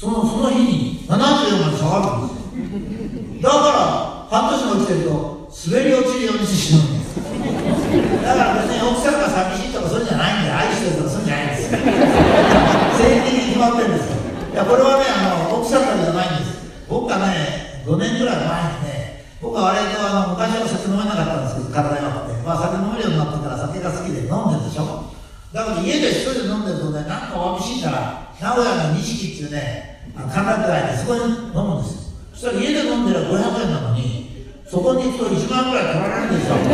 そのその日に74まで下がるんですよ。だから半年も生きてると滑り落ちるようにして死ぬんですだから別に奥さんが寂しいとかそういうんじゃないんで愛してるとかそういうんじゃないんですよ正義的に決まってるんですよいやこれはねあの奥さんだけじゃないんです僕がね5年ぐらい前にね僕は割とあの昔は酒飲めなかったんですけど体弱くて、まあ、酒飲めるようになってから酒が好きで飲んでるでしょだから家で一人で飲んでるとねなんかわびしいから名古屋の錦っていうね歓楽街でそこに飲むんですよそしたら家で飲んでる500円なのにそこに行くと1万ぐらい取られるんですよ。腹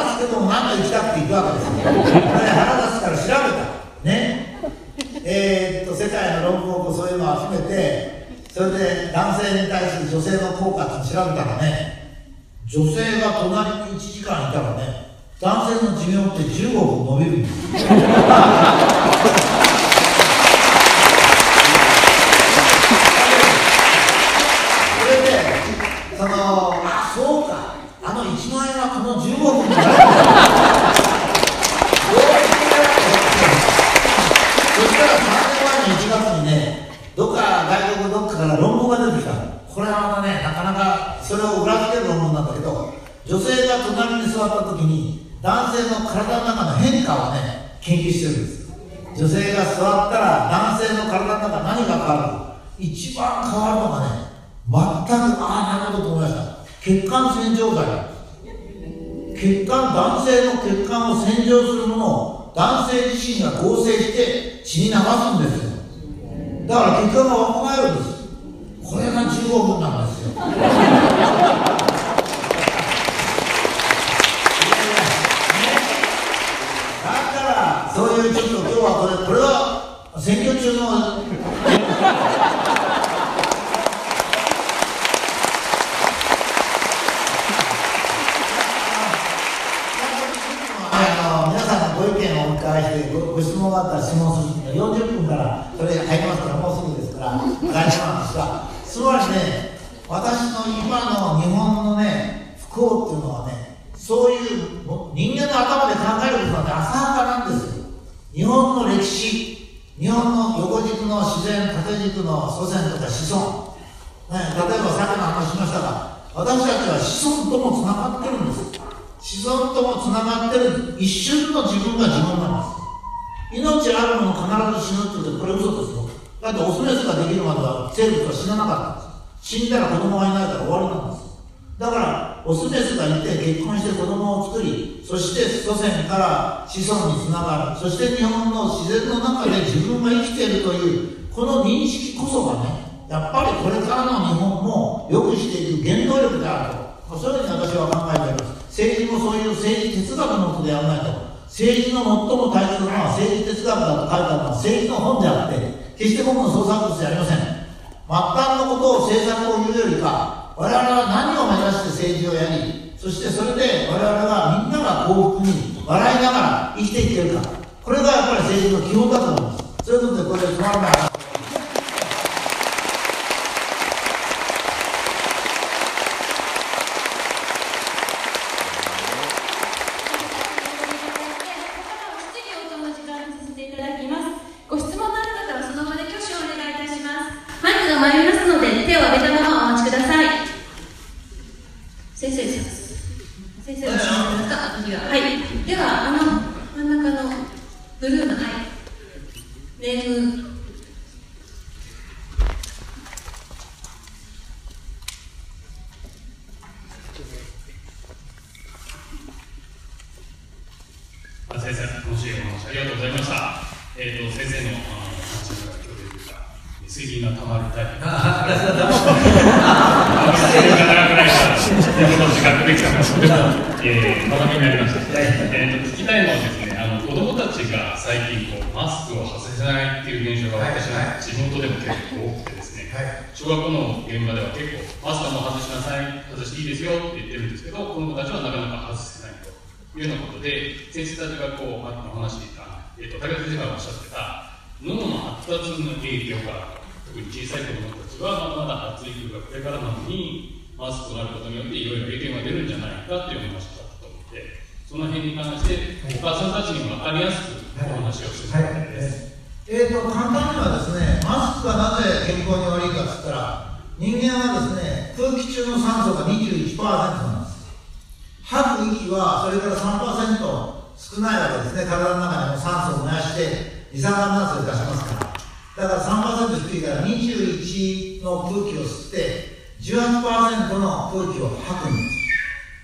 立つけども何か行きたくて行くわけですよ。腹立つから調べた。ね。えー、っと世界の論文をそういうのを集めてそれで男性に対する女性の効果って調べたらね女性が隣に1時間いたらね男性の寿命って15分伸びるんですそれでのあそうかあの1万円はこの15分。にそしたら3年前の1月にねどっか外国どっかから論文が出てきたこれはまたねなかなかそれを裏付ける論文なんだけど女性が隣に座った時に男性の体の中の変化をね研究してるんです。女性が座ったら男性の体の中何が変わるか一番変わるのがね全くああなるほどと思いました。血管洗浄剤。血管男性の血管を洗浄するものを男性自身が合成して血に流すんですよ。だから血管が若返るんです。これが15分なんですよ。だからそういうちょっと今日はこれこれは選挙中のあの皆さんのご意見をお伺いしてご質問があったら質問する40分からそれ入りますからもうすぐですから大丈夫なんですがつまりね私の今の日本のね不幸っていうのはねそういうも人間の頭で考えることなんて浅はかなんですよ日本の歴史日本の横軸の自然縦軸の祖先とか子孫、ね、例えばさっきの話しましたが私たちは子孫ともつながってるんです子孫ともつながってる一瞬の自分が自分なんです命あるもの必ず死ぬって言うとこれ嘘ですよだってオスメスができるまでは生物は死ななかったんです死んだら子供がいないから終わりなんです。だからオスメスがいて結婚して子供を作りそして祖先から子孫につながる。そして日本の自然の中で自分が生きているというこの認識こそがねやっぱりこれからの日本も良くしていく原動力であると。そういうふうに私は考えております。政治もそういう政治哲学のもとでやらないと。政治の最も大切なのは政治哲学だと書いてあるのは政治の本であって決して僕の創作物じゃありません。末端のことを政策を言うよりか我々は何を目指して政治をやりそしてそれで我々はみんなが幸福に笑いながら生きていけるか。これがやっぱり政治の基本だと思います。そういうことでこれでつまらない質疑応答の時間にさせていただきます。ご質問のある方はその場で挙手をお願いいたします。マイクが参りますので手を挙げたままお待ちください。先生です。先生の質問ですか。あ次ははい。ではあの真ん中のブルーのはい。ネームあ先生、楽しいお話ありがとうございました。えっ、と、先生のあの話の中で今日出てきた、水銀がたまるタイプ。あ、私はダメあ、水銀が長くないから、自分の自覚できたので、えー、学びになりました。えっ、と、聞きたいのはですね、あの、子供たちが最近、こう、マスクを外せないっていう現象が私の地元でも結構多くてですね、小学校の現場では結構、マスクはもう外しなさい、外していいですよって言ってるんですけど、子供たちはなかなか外せないと。いうようなことで、先生たちがこう、あの話していた、えっ、と、武田先生がおっしゃってた、脳の発達の影響が、特に小さい子供たちは、まだまだ発育がこれからなのに、マスクとなることによっていろいろ影響が出るんじゃないかっていうお話だったと思って、その辺に関して、お母さんたちにも分かりやすくお話をしてもらいたいです。えーと簡単にはですねマスクがなぜ健康に悪いかっつったら人間はですね空気中の酸素が21%なんです吐く息はそれから3%少ないわけですね体の中にも酸素を燃やして二酸化炭素を出しますから。だから3%低いから21の空気を吸って18%の空気を吐くんです。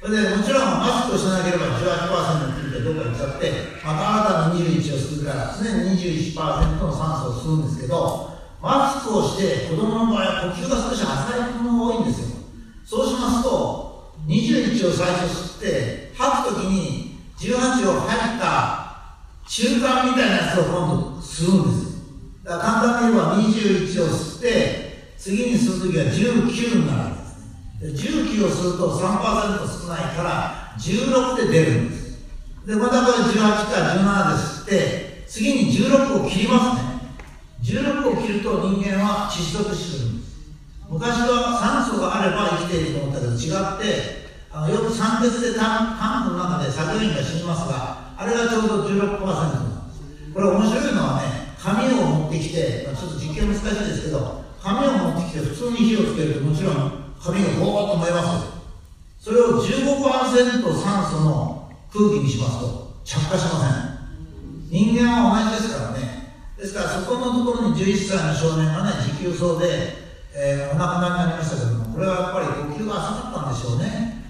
それでもちろんマスクをしなければ18%の空気がどっか行っちゃってまた新たな21を吸うから常に21%の酸素を吸うんですけどマスクをして子供の場合は呼吸が少し浅いものが多いんですよ。そうしますと21を最初吸って吐くときに18を入った中間みたいなやつを今度吸うんですだから簡単に言えば21を吸って次に吸うときは19になるわけですで19を吸うと3%少ないから16で出るんですでまたこれ18から17で吸って次に16を切りますね16を切ると人間は窒息死するんです昔は酸素があれば生きていると思ったけど違ってあのよく酸欠でタンタンクの中で作業員が死にますがあれがちょうど16%なんです。これ面白いのはね紙を持ってきて、まあちょっと実験難しいですけど紙を持ってきて普通に火をつけるともちろん紙がボーッと燃えますそれを15%酸素の空気にしますと着火しません。人間は同じですからね。ですからそこのところに11歳の少年がね持久走で、えーお亡くなりになりましたけどもこれはやっぱり呼吸が浅かったんでしょうね。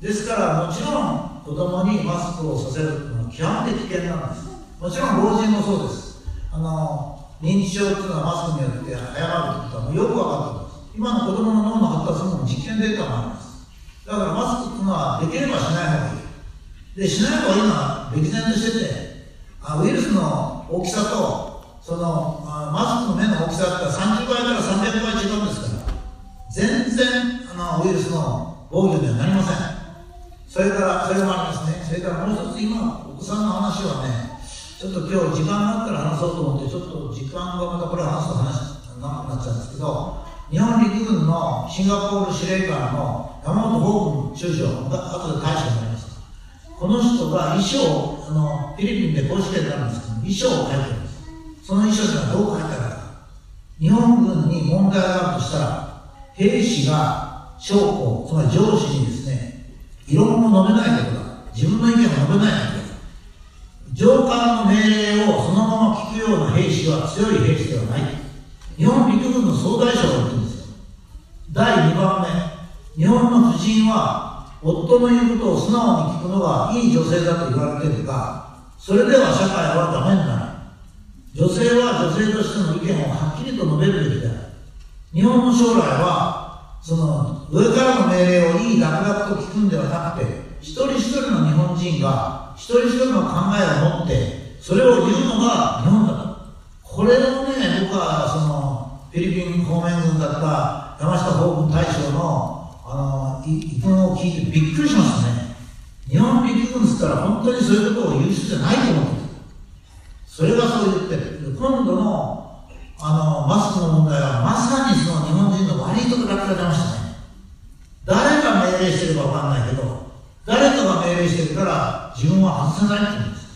ですからもちろん子供にマスクをさせるのは極めて危険なんです。もちろん老人もそうです。あの認知症っていうのはマスクによって誤るってことはもうよく分かってます。今の子供の脳の発達も実験データもあります。だからマスクっていうのはできればしない方がいい。でしない方がいいのは歴然としててあウイルスの大きさとそのマスクの目の大きさって30倍から300倍違うんですから全然あのウイルスの防御にはなりません。それからそれもありますね。それからもう一つ今お子さんの話はねちょっと今日時間があったら話そうと思ってちょっと時間がまたこれ話すと話長くなっちゃうんですけど日本陸軍のシンガポール司令官の山本法軍中将が後で大将になりましたこの人が遺書をあのフィリピンで公式でなるんですけど遺書を書いてる。その遺書にはどう書いてあるか。日本軍に問題があるとしたら兵士が将校つまり上司にですね異論も述べないことだ。自分の意見を述べないことだ。上官の命令をそのまま聞くような兵士は強い兵士ではない。日本陸軍の総大将が言ってるんですよ。第2番目日本の婦人は夫の言うことを素直に聞くのがいい女性だと言われているがそれでは社会はダメになる。女性は女性としての意見をはっきりと述べるべきである。日本の将来はその上からの命令をいい楽々と聞くんではなくて一人一人の日本人が一人一人の考えを持ってそれを言うのが日本だと。これをね僕はそのフィリピン方面軍だった山下法軍大将のあの意見を聞いてびっくりしましたね。日本陸軍っつったら本当にそういうことを言う人じゃないと思ってたそれがそう言ってる。今度のあのマスクの問題はまさにその日本人の悪いところだけが出ました。ね誰が命令してるかわかんないけど誰かが命令してるから自分は外せないって言うんです。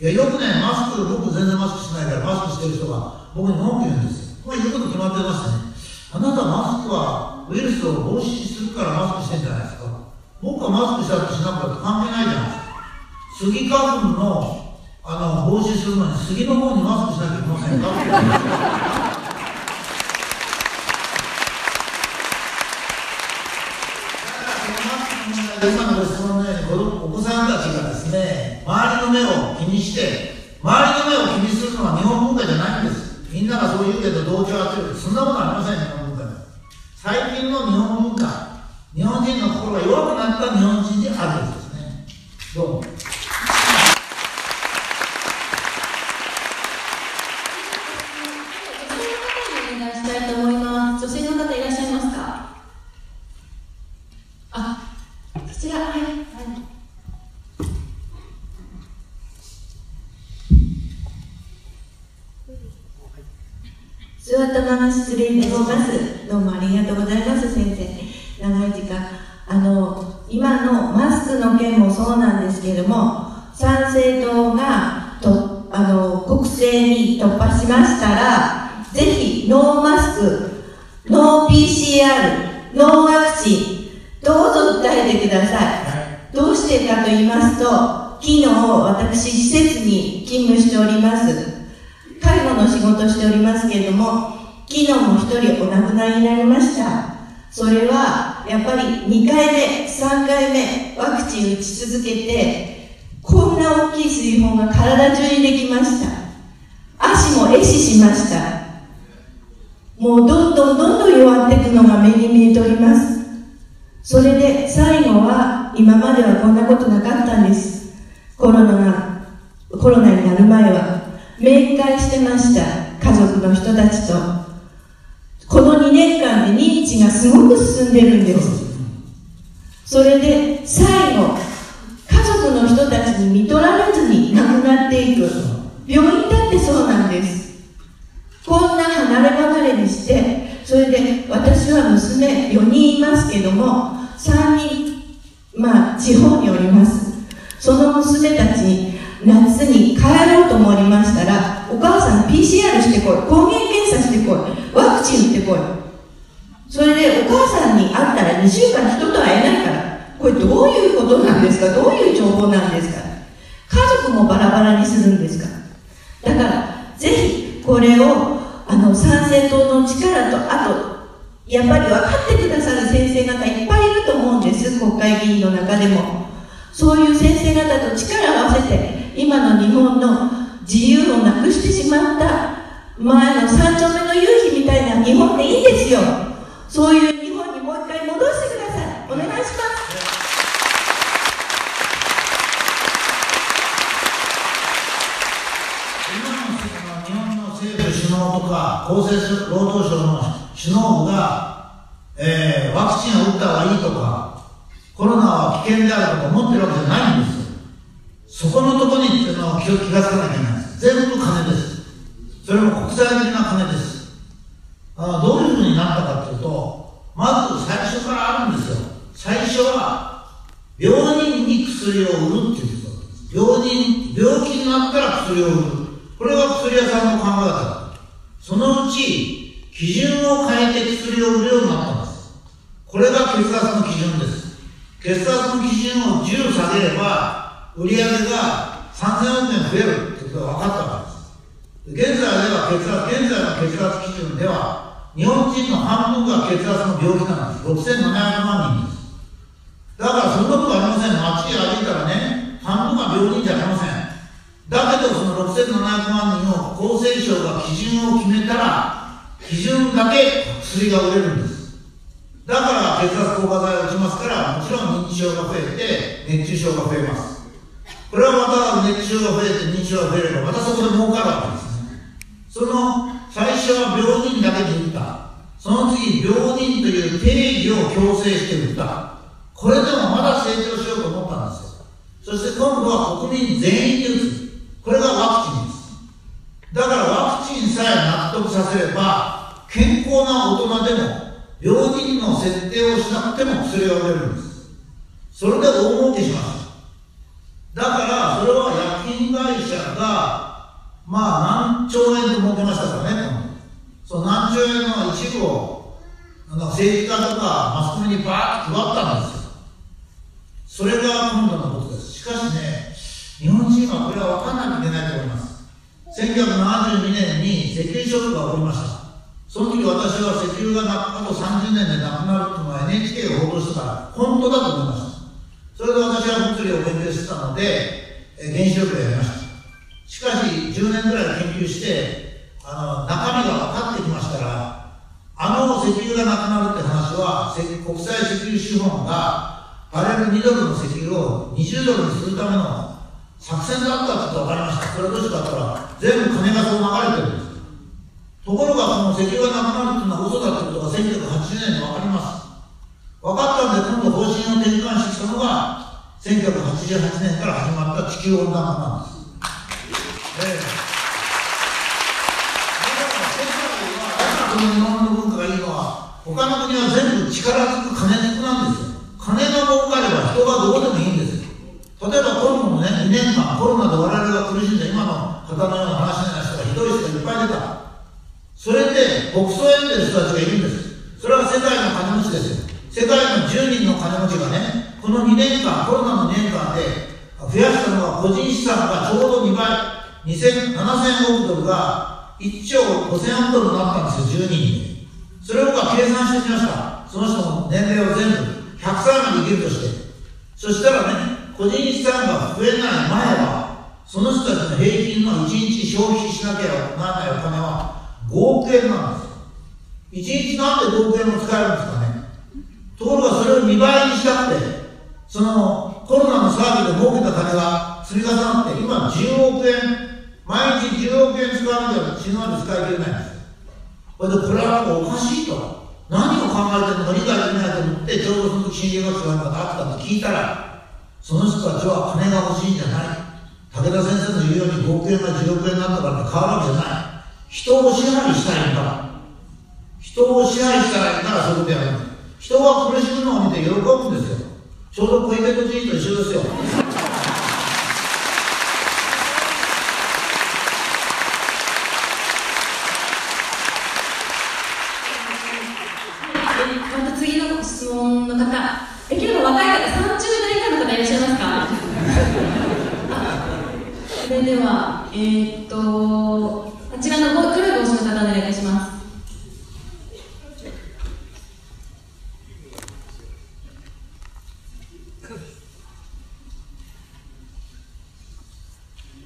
いやよくねマスク僕全然マスクしないからマスクしてる人が僕に文句言うんですよ。これ言うこと決まってましたね。あなたマスクはウイルスを防止するからマスクしてんじゃないですか。僕はマスクしたってしなくたって関係ないじゃないですか。スギ花粉のあの防止するのに杉の方にマスクしなきゃいけませんか？って言うんですよ今のご質問のようにお子さんたちがですね周りの目を気にして周りの目を気にするのは日本文化じゃないんです。みんながそう言うけど同調圧力そんなことありません日本文化で。最近の日本文化日本人の心が弱くなった日本人であるんですね。どうもったまま失礼いたします。どうもありがとうございます、先生。長い時間。あの、今のマスクの件もそうなんですけれども、参政党がとあの国政に突破しましたら、ぜひノーマスク、ノー PCR、ノーワクチン、どうぞ訴えてください。どうしてかと言いますと、昨日私施設に勤務しております。介護の仕事をしておりますけれども、昨日も一人お亡くなりになりました。それは、やっぱり2回目、3回目、ワクチン打ち続けて、こんな大きい水泡が体中にできました。足も壊死しました。もうどんどんどんどん弱っていくのが目に見えております。それで最後は、今まではこんなことなかったんです。コロナが、コロナになる前は、面会してました家族の人たちとこの2年間で認知がすごく進んでるんです。それで最後家族の人たちに見取られずに亡くなっていく。病院だってそうなんです。こんな離れ離れにしてそれで私は娘4人いますけども3人まあ地方におります。その娘たちに夏に帰ろうと思いましたらお母さん PCR してこい。抗原検査してこい。ワクチン打ってこい。それでお母さんに会ったら2週間人と会えないから。これどういうことなんですか？どういう情報なんですか？家族もバラバラにするんですか？だからぜひこれをあの参政党の力とあとやっぱり分かってくださる先生方いっぱいいると思うんです。国会議員の中でも。そういう先生方と力を合わせて今の日本の自由をなくしてしまった前の三丁目の夕日みたいな日本でいいんですよ。そういう日本にもう一回戻してください。お願いします。今の日本の政府首脳とか厚生労働省の首脳部が、えーワクチンを打った方がいいとかコロナは危険であるとか思ってるわけじゃないんですそこのところにっていうのを気を気がつかなきゃいけない。です全部金です。それも国際的な金です。あどういうふうになったかというとまず最初からあるんですよ。最初は病人に薬を売るっていうことです。病人病気になったら薬を売る。これが薬屋さんの考え方そのうち基準を変えて薬を売るようになったんです。これが血圧の基準です。血圧の基準を10下げれば売上が3000億円増えるってことが分かったわけです。現在では血圧現在の血圧基準では日本人の半分が血圧の病気なんです。6700万人です。だからそんなことありません。街歩いたらね半分が病人じゃありません。だけどその6700万人を厚生省が基準を決めたら基準だけ薬が売れるんです。だから血圧硬化剤を打ちますからもちろん認知症が増えて熱中症が増えます。これはまた熱中が増えて認知症が増えればまたそこで儲かるわけですね。その最初は病人だけに打ったその次病人という定義を強制して打った。これでもまだ成長しようと思ったんですよ。そして今度は国民全員で打つ。これがワクチンです。だからワクチンさえ納得させれば健康な大人でも病人の設定をしなくても薬が売れるんです。それで大儲けします。だからそれは薬品会社がまあ何兆円と儲けましたからね。その何兆円の一部をなんか政治家とかマスコミにバーッと配ったんですよ。それが今度のことです。しかしね日本人はこれは分からなきゃいけないと思います。1972年に石油ショックが起こりました。その時私は石油がなあと30年でなくなるっていうのは NHK が報道してたら本当だと思いました。それで私は物理を勉強してたのでえ原子力をやりました。しかし10年ぐらい研究してあの中身が分かってきましたらあの石油がなくなるって話は国際石油資本がバレル2ドルの石油を20ドルにするための作戦だったってこと分かりました。それどうしてかって言ったら全部金がそう流れてるんです。ところがその石油がなくなるっていうのは嘘だってことが1980年に分かります分かったんで今度方針を転換してきたのが1988年から始まった地球温暖化なんです、ええだから世界はだからこの日本の文化がいいのは他の国は全部力ずく金ずくなんですよ金が儲かれば人がどうでもいいんですよ例えば今度のね2年間コロナで我々が苦しんで今の方のような話のような人がひどい人がいっぱい出たそれで国葬やってる人たちがいるんですそれは世界の金持ちですよ世界の10人の金持ちがねこの2年間コロナの2年間で増やしたのは個人資産がちょうど2倍。2000 7000億ドルが1兆5000億ドルになったんですよ10人でそれを僕は計算してみました。その人の年齢を全部100歳まで生きるとして。そしたらね個人資産が増えない前はその人たちの平均の1日消費しなきゃならないお金は5億円なんですよ。1日なんで5億円も使えるんですかね。ところがそれを2倍にしたくてそのコロナの騒ぎで儲けた金が積み重なって今10億円毎日10億円使うんじゃ死ぬまで使い切れないんです。よこれでこれはおかしいと何を考えてるのか理解できないと思ってちょうどその時心理学者があったって聞いたらその人たちは金が欲しいんじゃない武田先生の言うように5億円が10億円になったからって変わる。わけじゃない人を支配したいんだ人を支配したいからそういうことやる。人が苦しむのを見て喜ぶんですよ。ちょうど小池都知事と一緒ですよまた次の質問の方、できれば若い方、30代以下の方いらっしゃいますかあそれでは、えー、っと、あちらの黒い帽子の方、お願いいたします。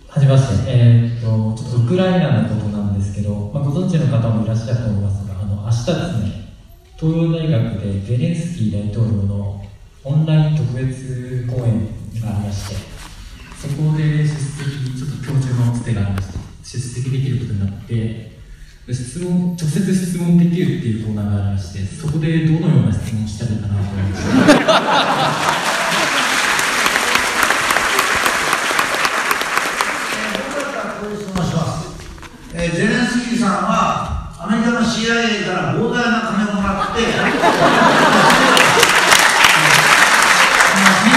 はじめまして、えーっと、ちょっとウクライナのことなんですけど、まあ、ご存知の方もいらっしゃると思いますが、あの明日ですね、東洋大学でゼレンスキー大統領のオンライン特別講演がありまして、そこで出席、ちょっと教授のつてがありました、出席できることになって、質問、直接質問できるっていうコーナーがありまして、そこでどのような質問をしたらいいかなと思いました。こういう質問をします、えーゼレンスキーさんはアメリカの CIA から膨大な金をもらって戦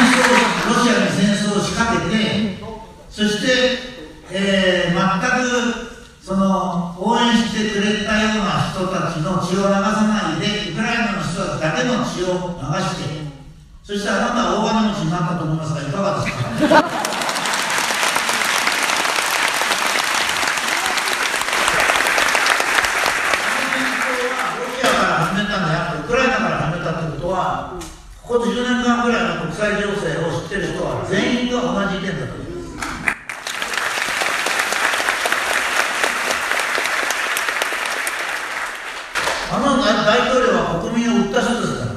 争ロシアに戦争を仕掛けてそして、えー全くその応援してくれたような人たちの血を流さないでウクライナの人たちだけの血を流してそしてあなたは大金持ちになったと思いますがいかがですかロシアから始めたんであって、ウクライナから始めたってことは、ここ10年間ぐらいの国際情勢を知ってる人は全員が同じ意見だと思います。あの大統領は国民を売った人ですから、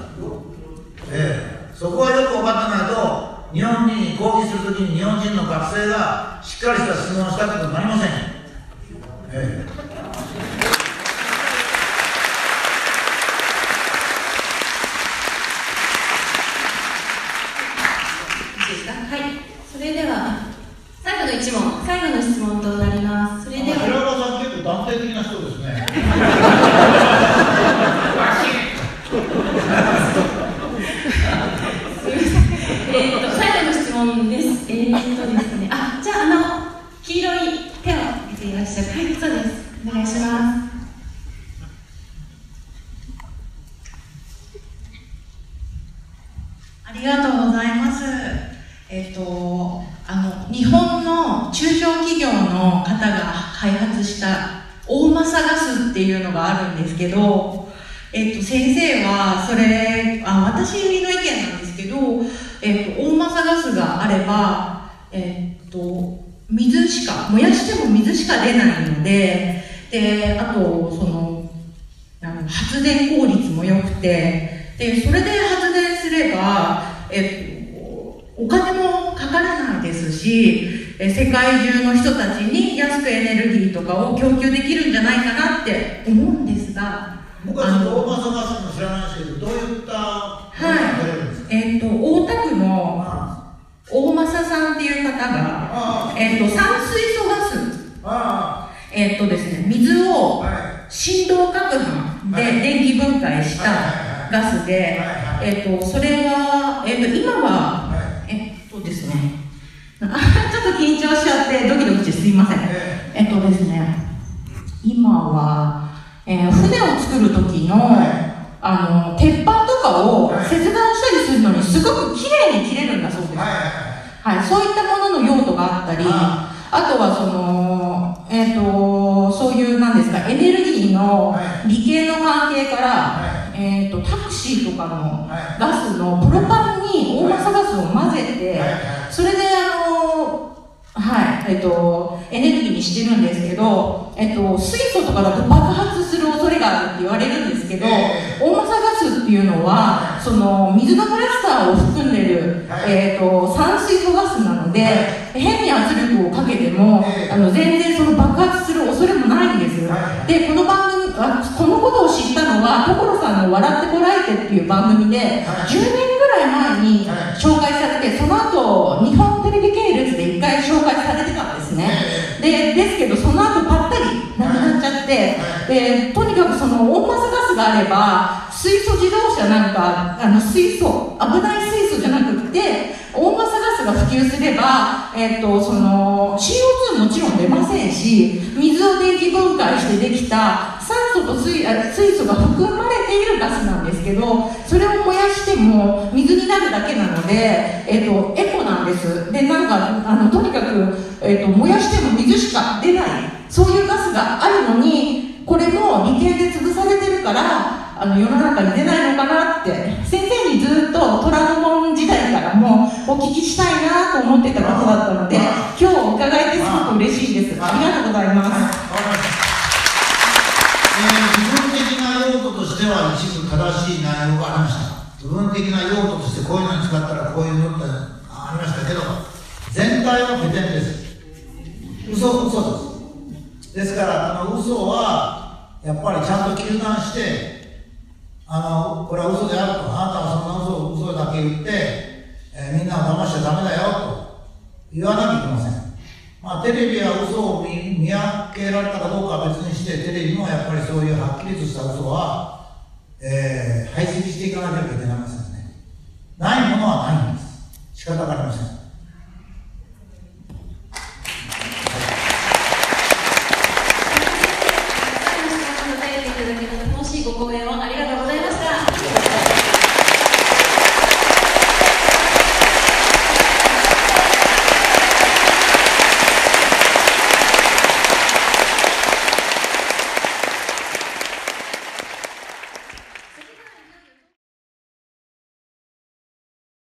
ええ、そこはよく分かってないと、日本に抗議するときに日本人の学生がしっかりした質問をしたってことになりません。ええいいですかはい。それでは、最後の一問、最後の質問となります。それでは、平岡さん結構断定的な人ですね。えー、と最後の質問です。えー、とですね、あ、じゃあ、あの、黄色い手を挙げていらっしゃる。はい、そうです。お願いします。ありがとうございます。えっ、と、あの、日本の中小企業の方が開発した大マサガスっていうのがあるんですけど、えっ、と、先生は、それ、あ、私の意見なんですけど、えっ、と、大マサガスがあれば、えっ、と、水しか、燃やしても水しか出ないので、で、あと、その、発電効率も良くて、で、それで発電すれば、えっと、お金もかからないですし、え世界中の人たちに安くエネルギーとかを供給できるんじゃないかなって思うんですが、僕はちょっと大間探すの知らないですけど、どういったものが出るんですか、えっと、大田区のあ大政さんっていう方が、あえっと、酸水素ガス、あ。えっとですね、水をはい。振動拡拌で電気分解したガスで、えっと、それは、えっと、今は、えっとですね、あちょっと緊張しちゃってドキドキしてすいません。ええ。っとですね、今は、えー船を作る時の、あの、鉄板とかを切断したりするのにすごく綺麗に切れるんだそうです。はいそういったものの用途があったり、ああとはその、えっ、と、そういう、なんですか、エネルギーのは理系の関係から、はえっ、と、タクシーとかのはい。ガスのプロパンに大マサガスを混ぜて、それであの、はい、えっ、と、エネルギーにしてるんですけど、えっ、と、水素とかだと爆発する恐れがあるって言われるんですけど、え大マサガスっていうのは、その、水のクラスターを含んでる、はい。えっ、と、酸水素ガスなので、はい。変に圧力をかけても、ええ。あの、全然その爆発する恐れもないんです。はい。で、この番組、あこのことを知ったのは、所さんの笑ってこらえてっていう番組で、はい。10年ぐらい前にはい。紹介されて、その後、て、で、とにかくその温マサガスがあれば水素自動車なんかあの水素危ない水素じゃなくて温マサガスが普及すれば、えっとその CO2 もちろん出ませんし水を電気分解してできた酸素と水あ水素が含まれているガスなんですけどそれを燃やしても水になるだけなので、えっとエコなんです。でなんかあのとにかく、えっと燃やしても水しか出ない。そういうガスがあるのにこれも利権で潰されてるからあの世の中に出ないのかなって。先生にずっと虎ノ門時代からもお聞きしたいなと思ってたことだったので今日伺えてすごく嬉しいです。ありがとうございます。えー部分的な用途としては一部正しい内容がありました。部分的な用途としてこういうのに使ったらこういうのってありましたけど全体はペテンです。嘘嘘です。ですからあの嘘はやっぱりちゃんと糾弾してあのこれは嘘であるとあなたはそんな嘘を嘘だけ言って、えーみんなを騙しちゃダメだよと言わなきゃいけません。まあ、テレビは嘘を見見分けられたかどうかは別にしてテレビもやっぱりそういうはっきりとした嘘は、えー、排斥していかなければいけないですね。ないものはないんです。仕方がありません。ご講演をありがとう